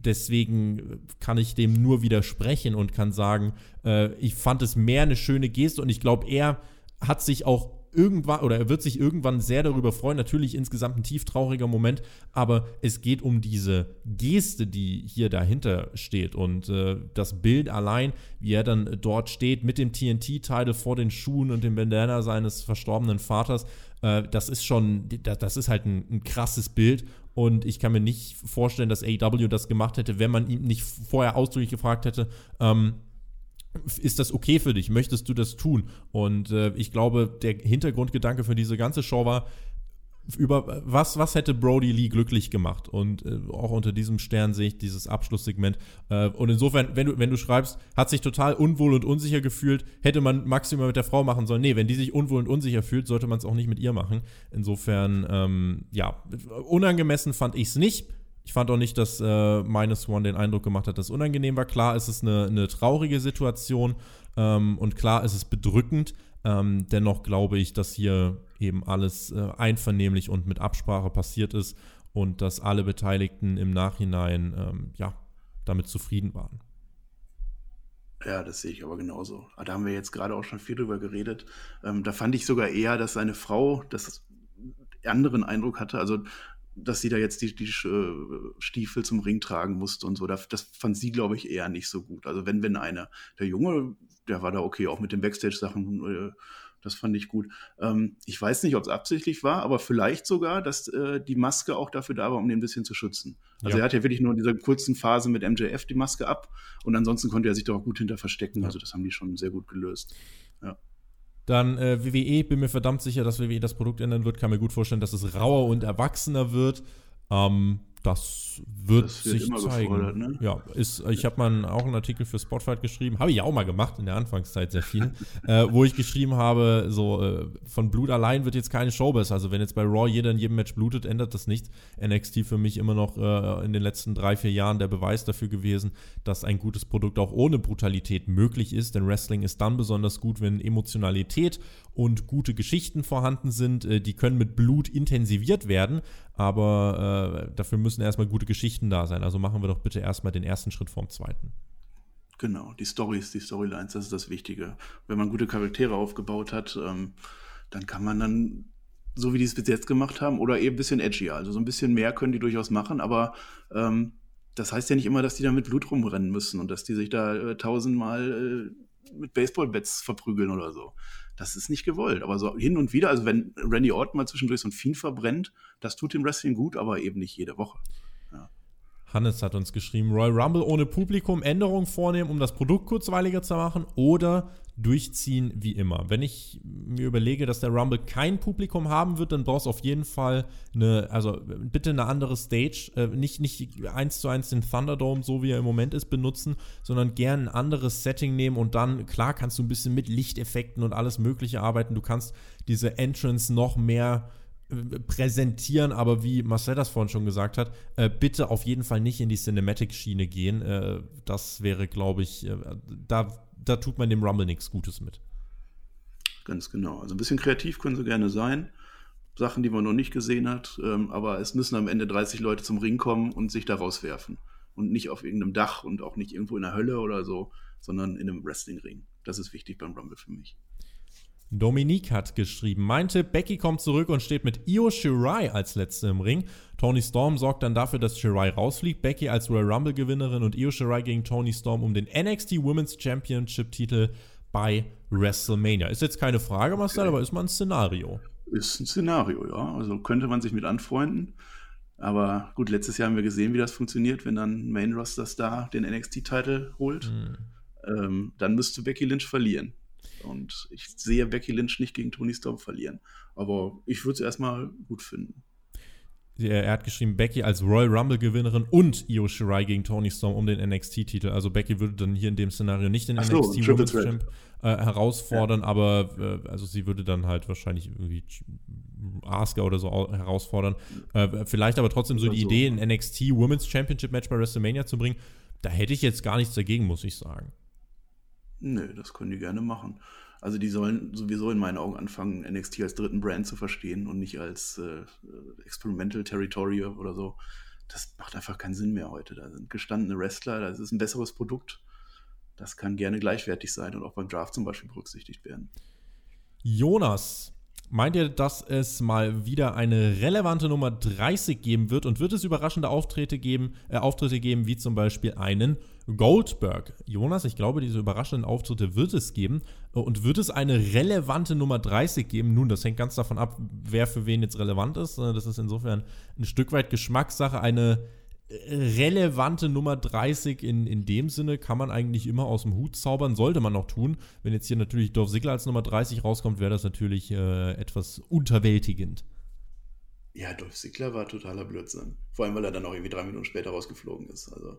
deswegen kann ich dem nur widersprechen und kann sagen, äh, ich fand es mehr eine schöne Geste und ich glaube, er hat sich auch irgendwann oder er wird sich irgendwann sehr darüber freuen. Natürlich insgesamt ein tieftrauriger Moment, aber es geht um diese Geste, die hier dahinter steht und äh, das Bild allein, wie er dann dort steht mit dem TNT-Title vor den Schuhen und dem Bandana seines verstorbenen Vaters. Äh, das ist schon, das ist halt ein, ein krasses Bild und ich kann mir nicht vorstellen, dass AEW das gemacht hätte, wenn man ihn nicht vorher ausdrücklich gefragt hätte. Ähm, ist das okay für dich? Möchtest du das tun? Und äh, ich glaube, der Hintergrundgedanke für diese ganze Show war, über was, was hätte Brody Lee glücklich gemacht? Und äh, auch unter diesem Stern sehe ich dieses Abschlusssegment. Äh, und insofern, wenn du, wenn du schreibst, hat sich total unwohl und unsicher gefühlt, hätte man maximal mit der Frau machen sollen. Nee, wenn die sich unwohl und unsicher fühlt, sollte man es auch nicht mit ihr machen. Insofern, ähm, ja, unangemessen fand ich es nicht. Ich fand auch nicht, dass äh, Minus One den Eindruck gemacht hat, dass es unangenehm war. Klar ist es eine, eine traurige Situation ähm, und klar ist es bedrückend. Ähm, dennoch glaube ich, dass hier eben alles äh, einvernehmlich und mit Absprache passiert ist und dass alle Beteiligten im Nachhinein ähm, ja, damit zufrieden waren. Ja, das sehe ich aber genauso. Ah, da haben wir jetzt gerade auch schon viel drüber geredet. Ähm, da fand ich sogar eher, dass seine Frau das anderen Eindruck hatte. Also dass sie da jetzt die, die äh, Stiefel zum Ring tragen musste und so. Das, das fand sie, glaube ich, eher nicht so gut. Also wenn, wenn einer, der Junge, der war da okay, auch mit den Backstage-Sachen, äh, das fand ich gut. Ähm, ich weiß nicht, ob es absichtlich war, aber vielleicht sogar, dass äh, die Maske auch dafür da war, um den ein bisschen zu schützen. Also ja. er hat ja wirklich nur in dieser kurzen Phase mit MJF die Maske ab und ansonsten konnte er sich doch auch gut hinter verstecken. Ja. Also das haben die schon sehr gut gelöst. Ja. Dann äh, WWE, bin mir verdammt sicher, dass WWE das Produkt ändern wird. Kann mir gut vorstellen, dass es rauer und erwachsener wird. Ähm, das wird, das wird sich zeigen. Ne? Ja, ist, ich habe mal auch einen Artikel für Spotlight geschrieben, habe ich ja auch mal gemacht in der Anfangszeit sehr viel, äh, wo ich geschrieben habe, so äh, von Blut allein wird jetzt keine Show besser. Also wenn jetzt bei Raw jeder in jedem Match blutet, ändert das nichts. NXT für mich immer noch äh, in den letzten drei, vier Jahren der Beweis dafür gewesen, dass ein gutes Produkt auch ohne Brutalität möglich ist. Denn Wrestling ist dann besonders gut, wenn Emotionalität und gute Geschichten vorhanden sind. Äh, die können mit Blut intensiviert werden, aber äh, dafür müssen erstmal gute Geschichten da sein. Also machen wir doch bitte erstmal den ersten Schritt vorm zweiten. Genau, die Stories, die Storylines, das ist das Wichtige. Wenn man gute Charaktere aufgebaut hat, ähm, dann kann man dann, so wie die es bis jetzt gemacht haben, oder eben ein bisschen edgier. Also so ein bisschen mehr können die durchaus machen, aber ähm, das heißt ja nicht immer, dass die da mit Blut rumrennen müssen und dass die sich da äh, tausendmal äh, mit Baseballbats verprügeln oder so. Das ist nicht gewollt. Aber so hin und wieder, also wenn Randy Orton mal zwischendurch so ein Fiend verbrennt, das tut dem Wrestling gut, aber eben nicht jede Woche. Hannes hat uns geschrieben, Royal Rumble ohne Publikum Änderungen vornehmen, um das Produkt kurzweiliger zu machen oder durchziehen wie immer. Wenn ich mir überlege, dass der Rumble kein Publikum haben wird, dann brauchst du auf jeden Fall eine, also bitte eine andere Stage, äh, nicht, nicht eins zu eins den Thunderdome, so wie er im Moment ist, benutzen, sondern gern ein anderes Setting nehmen und dann, klar, kannst du ein bisschen mit Lichteffekten und alles Mögliche arbeiten. Du kannst diese Entrance noch mehr präsentieren, aber wie Marcel das vorhin schon gesagt hat, äh, bitte auf jeden Fall nicht in die Cinematic-Schiene gehen. Äh, das wäre, glaube ich, äh, da, da tut man dem Rumble nichts Gutes mit. Ganz genau. Also ein bisschen kreativ können sie gerne sein. Sachen, die man noch nicht gesehen hat, ähm, aber es müssen am Ende 30 Leute zum Ring kommen und sich da rauswerfen. Und nicht auf irgendeinem Dach und auch nicht irgendwo in der Hölle oder so, sondern in einem Wrestling-Ring. Das ist wichtig beim Rumble für mich. Dominique hat geschrieben, meinte, Becky kommt zurück und steht mit Io Shirai als Letzte im Ring. Tony Storm sorgt dann dafür, dass Shirai rausfliegt. Becky als Royal Rumble Gewinnerin und Io Shirai gegen Tony Storm um den NXT Women's Championship Titel bei WrestleMania. Ist jetzt keine Frage, Marcel, aber ist mal ein Szenario. Ist ein Szenario, ja. Also könnte man sich mit anfreunden. Aber gut, letztes Jahr haben wir gesehen, wie das funktioniert, wenn dann Main Roster Star den NXT-Titel holt. Mhm. Ähm, dann müsste Becky Lynch verlieren. Und ich sehe Becky Lynch nicht gegen Tony Storm verlieren. Aber ich würde es erstmal gut finden. Er hat geschrieben, Becky als Royal Rumble-Gewinnerin und Io Shirai gegen Tony Storm um den NXT-Titel. Also Becky würde dann hier in dem Szenario nicht den so, NXT Women's Champ äh, herausfordern, ja. aber äh, also sie würde dann halt wahrscheinlich irgendwie Asuka oder so herausfordern. Äh, vielleicht aber trotzdem so die so. Idee, ein NXT Women's Championship Match bei WrestleMania zu bringen. Da hätte ich jetzt gar nichts dagegen, muss ich sagen. Nö, das können die gerne machen. Also die sollen sowieso in meinen Augen anfangen, NXT als dritten Brand zu verstehen und nicht als äh, Experimental Territory oder so. Das macht einfach keinen Sinn mehr heute. Da sind gestandene Wrestler, das ist ein besseres Produkt. Das kann gerne gleichwertig sein und auch beim Draft zum Beispiel berücksichtigt werden. Jonas Meint ihr, dass es mal wieder eine relevante Nummer 30 geben wird und wird es überraschende Auftritte geben, äh, Auftritte geben, wie zum Beispiel einen Goldberg? Jonas, ich glaube, diese überraschenden Auftritte wird es geben. Und wird es eine relevante Nummer 30 geben? Nun, das hängt ganz davon ab, wer für wen jetzt relevant ist. Das ist insofern ein Stück weit Geschmackssache. Eine relevante Nummer 30 in, in dem Sinne kann man eigentlich immer aus dem Hut zaubern, sollte man noch tun. Wenn jetzt hier natürlich Dorf Sigler als Nummer 30 rauskommt, wäre das natürlich äh, etwas unterwältigend. Ja, Dolph Ziggler war totaler Blödsinn. Vor allem, weil er dann auch irgendwie drei Minuten später rausgeflogen ist. Also,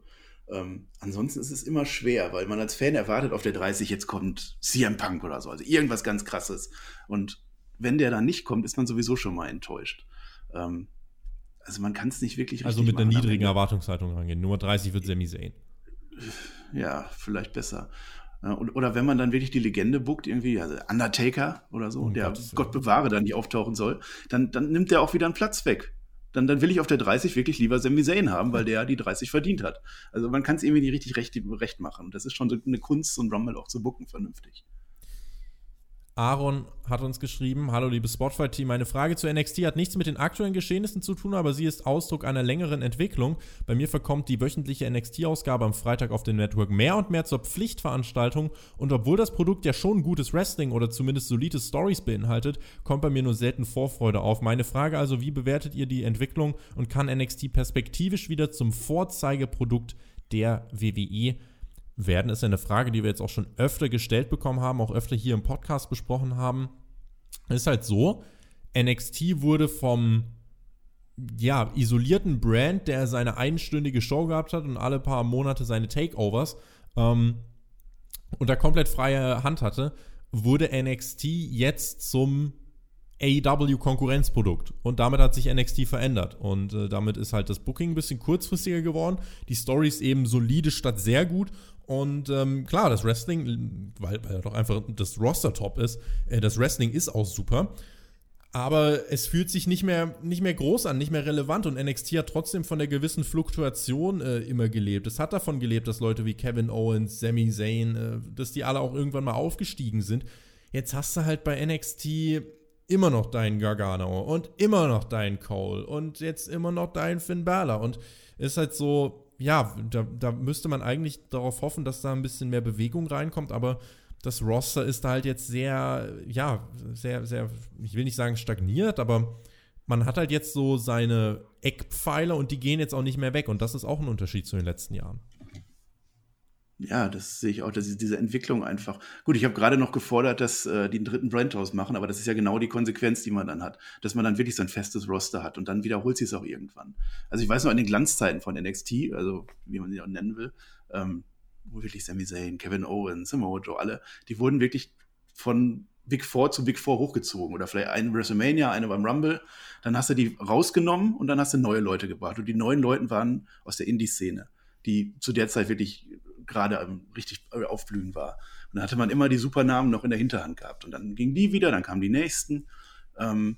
ähm, ansonsten ist es immer schwer, weil man als Fan erwartet, auf der 30 jetzt kommt CM Punk oder so. Also irgendwas ganz krasses. Und wenn der dann nicht kommt, ist man sowieso schon mal enttäuscht. Ähm, also man kann es nicht wirklich Also mit einer niedrigen Erwartungshaltung rangehen. Nummer 30 wird Sami Zayn. Ja, vielleicht besser. Oder wenn man dann wirklich die Legende buckt, irgendwie, also Undertaker oder so, oh, der Gott, Gott bewahre dann nicht auftauchen soll, dann, dann nimmt der auch wieder einen Platz weg. Dann, dann will ich auf der 30 wirklich lieber Sami Zayn haben, weil der die 30 verdient hat. Also man kann es irgendwie nicht richtig recht, recht machen. Das ist schon so eine Kunst, so ein Rumble auch zu bucken, vernünftig. Aaron hat uns geschrieben: Hallo, liebes Spotify-Team. Meine Frage zu NXT hat nichts mit den aktuellen Geschehnissen zu tun, aber sie ist Ausdruck einer längeren Entwicklung. Bei mir verkommt die wöchentliche NXT-Ausgabe am Freitag auf dem Network mehr und mehr zur Pflichtveranstaltung. Und obwohl das Produkt ja schon gutes Wrestling oder zumindest solide Stories beinhaltet, kommt bei mir nur selten Vorfreude auf. Meine Frage also: Wie bewertet ihr die Entwicklung und kann NXT perspektivisch wieder zum Vorzeigeprodukt der WWE werden, ist eine Frage, die wir jetzt auch schon öfter gestellt bekommen haben, auch öfter hier im Podcast besprochen haben. Ist halt so, NXT wurde vom ja, isolierten Brand, der seine einstündige Show gehabt hat und alle paar Monate seine Takeovers ähm, da komplett freie Hand hatte, wurde NXT jetzt zum AEW-Konkurrenzprodukt. Und damit hat sich NXT verändert. Und äh, damit ist halt das Booking ein bisschen kurzfristiger geworden. Die Story ist eben solide statt sehr gut. Und ähm, klar, das Wrestling, weil, weil doch einfach das Roster top ist, äh, das Wrestling ist auch super. Aber es fühlt sich nicht mehr, nicht mehr groß an, nicht mehr relevant. Und NXT hat trotzdem von der gewissen Fluktuation äh, immer gelebt. Es hat davon gelebt, dass Leute wie Kevin Owens, Sami Zayn, äh, dass die alle auch irgendwann mal aufgestiegen sind. Jetzt hast du halt bei NXT immer noch deinen Gargano und immer noch deinen Cole und jetzt immer noch deinen Finn Balor. Und ist halt so, ja, da, da müsste man eigentlich darauf hoffen, dass da ein bisschen mehr Bewegung reinkommt, aber das Roster ist halt jetzt sehr, ja, sehr, sehr, ich will nicht sagen stagniert, aber man hat halt jetzt so seine Eckpfeiler und die gehen jetzt auch nicht mehr weg. Und das ist auch ein Unterschied zu den letzten Jahren. Ja, das sehe ich auch, dass diese Entwicklung einfach. Gut, ich habe gerade noch gefordert, dass äh, die einen dritten Brand draus machen, aber das ist ja genau die Konsequenz, die man dann hat, dass man dann wirklich so ein festes Roster hat und dann wiederholt sich es auch irgendwann. Also ich weiß noch an den Glanzzeiten von NXT, also wie man sie auch nennen will, ähm, wo wirklich Sami Zayn, Kevin Owens, Samoa Joe, alle, die wurden wirklich von Big Four zu Big Four hochgezogen oder vielleicht eine WrestleMania, eine beim Rumble. Dann hast du die rausgenommen und dann hast du neue Leute gebracht. Und die neuen Leute waren aus der Indie-Szene, die zu der Zeit wirklich gerade richtig aufblühen war. Und da hatte man immer die Supernamen noch in der Hinterhand gehabt. Und dann gingen die wieder, dann kamen die nächsten. Ähm,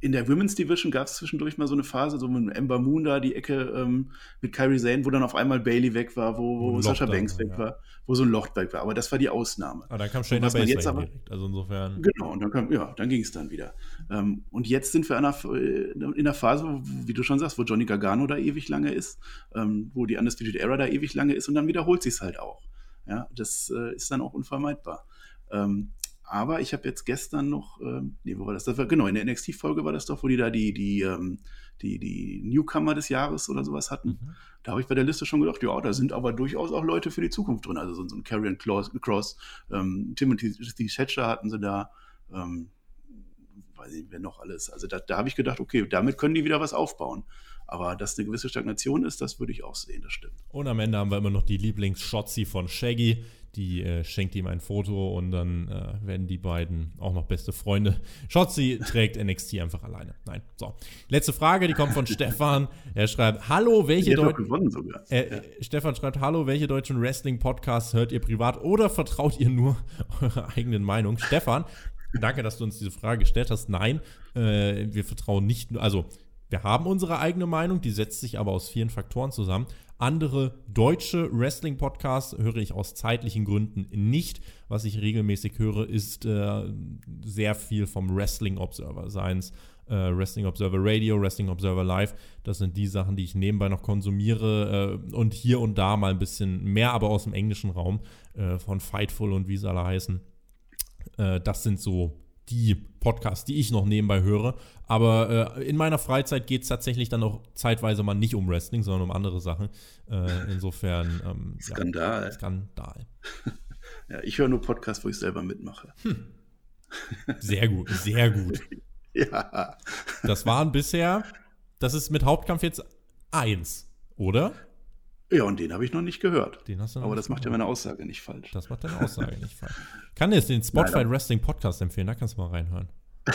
in der Women's Division gab es zwischendurch mal so eine Phase, so mit Ember Moon da, die Ecke ähm, mit Kyrie Zane, wo dann auf einmal Bailey weg war, wo, wo Sascha Banks weg ja. war, wo so ein Loch weg war. Aber das war die Ausnahme. Aber dann kam Shayna Baszler jetzt aber, direkt, also insofern. Genau, und dann kam, ja, dann ging es dann wieder. Ähm, und jetzt sind wir in einer, in einer Phase, wo, wie du schon sagst, wo Johnny Gargano da ewig lange ist, ähm, wo die Undisputed Era da ewig lange ist und dann wiederholt sich halt auch. Ja, das äh, ist dann auch unvermeidbar. Ähm, aber ich habe jetzt gestern noch, ähm, nee, wo war das? das war, genau, in der NXT-Folge war das doch, wo die da die, die, ähm, die, die Newcomer des Jahres oder sowas hatten. Mhm. Da habe ich bei der Liste schon gedacht, ja, da sind aber durchaus auch Leute für die Zukunft drin. Also so, so ein Carrion Cross, Cross ähm, Timothy Thatcher hatten sie da, ähm, weiß ich, wer noch alles. Also da, da habe ich gedacht, okay, damit können die wieder was aufbauen. Aber dass eine gewisse Stagnation ist, das würde ich auch sehen, das stimmt. Und am Ende haben wir immer noch die Lieblings-Shotzi von Shaggy, die äh, schenkt ihm ein Foto und dann äh, werden die beiden auch noch beste Freunde. Shotzi trägt NXT einfach alleine. Nein. So. Letzte Frage, die kommt von Stefan. Er schreibt: Hallo, welche deutschen. Äh, ja. Stefan schreibt: Hallo, welche deutschen Wrestling-Podcasts hört ihr privat oder vertraut ihr nur eurer eigenen Meinung? Stefan, danke, dass du uns diese Frage gestellt hast. Nein, äh, wir vertrauen nicht nur, also wir haben unsere eigene Meinung, die setzt sich aber aus vielen Faktoren zusammen. Andere deutsche Wrestling-Podcasts höre ich aus zeitlichen Gründen nicht. Was ich regelmäßig höre, ist äh, sehr viel vom Wrestling Observer, seien es äh, Wrestling Observer Radio, Wrestling Observer Live. Das sind die Sachen, die ich nebenbei noch konsumiere äh, und hier und da mal ein bisschen mehr, aber aus dem englischen Raum äh, von Fightful und wie sie alle heißen. Äh, das sind so die Podcasts, die ich noch nebenbei höre. Aber äh, in meiner Freizeit geht es tatsächlich dann auch zeitweise mal nicht um Wrestling, sondern um andere Sachen. Äh, insofern. Ähm, Skandal. Ja, Skandal. ja, ich höre nur Podcasts, wo ich selber mitmache. Hm. Sehr gut, sehr gut. ja. Das waren bisher, das ist mit Hauptkampf jetzt eins, oder? Ja, und den habe ich noch nicht gehört. Den hast du noch Aber das macht ja meine Aussage nicht falsch. Das macht deine Aussage nicht falsch. Kann dir jetzt den Spotify Wrestling Podcast empfehlen, da kannst du mal reinhören.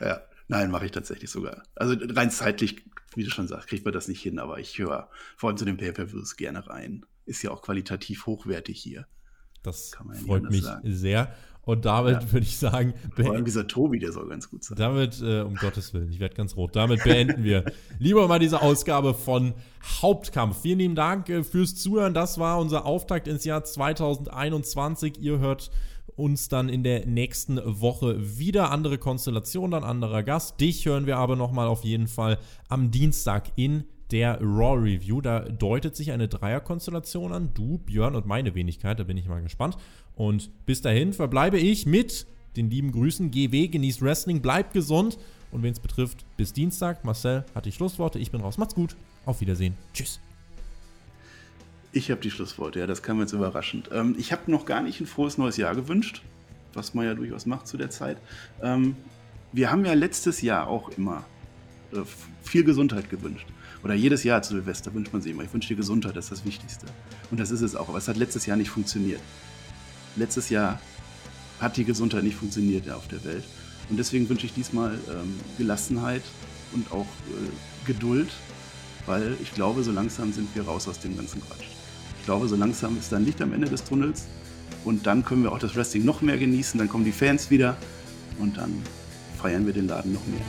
ja, nein, mache ich tatsächlich sogar. Also rein zeitlich, wie du schon sagst, kriegt man das nicht hin, aber ich höre vor allem zu den Pay-Per-Views gerne rein. Ist ja auch qualitativ hochwertig hier. Das freut mich sagen. sehr. Und damit ja. würde ich sagen. Vor allem dieser Tobi, der soll ganz gut sein. Damit, äh, um Gottes Willen, ich werde ganz rot. Damit beenden wir lieber mal diese Ausgabe von Hauptkampf. Vielen lieben Dank äh, fürs Zuhören. Das war unser Auftakt ins Jahr 2021. Ihr hört uns dann in der nächsten Woche wieder. Andere Konstellation, dann anderer Gast. Dich hören wir aber nochmal auf jeden Fall am Dienstag in der Raw Review. Da deutet sich eine Dreierkonstellation an. Du, Björn und meine Wenigkeit. Da bin ich mal gespannt. Und bis dahin verbleibe ich mit den lieben Grüßen. GW, genießt Wrestling, bleibt gesund. Und wen es betrifft, bis Dienstag. Marcel hat die Schlussworte. Ich bin raus. Macht's gut. Auf Wiedersehen. Tschüss. Ich habe die Schlussworte, ja, das kam jetzt überraschend. Ähm, ich habe noch gar nicht ein frohes neues Jahr gewünscht, was man ja durchaus macht zu der Zeit. Ähm, wir haben ja letztes Jahr auch immer äh, viel Gesundheit gewünscht. Oder jedes Jahr zu Silvester wünscht man sich immer, ich wünsche dir Gesundheit, das ist das Wichtigste. Und das ist es auch. Aber es hat letztes Jahr nicht funktioniert. Letztes Jahr hat die Gesundheit nicht funktioniert auf der Welt. Und deswegen wünsche ich diesmal ähm, Gelassenheit und auch äh, Geduld, weil ich glaube, so langsam sind wir raus aus dem ganzen Quatsch. Ich glaube, so langsam ist dann Licht am Ende des Tunnels und dann können wir auch das Wrestling noch mehr genießen, dann kommen die Fans wieder und dann feiern wir den Laden noch mehr.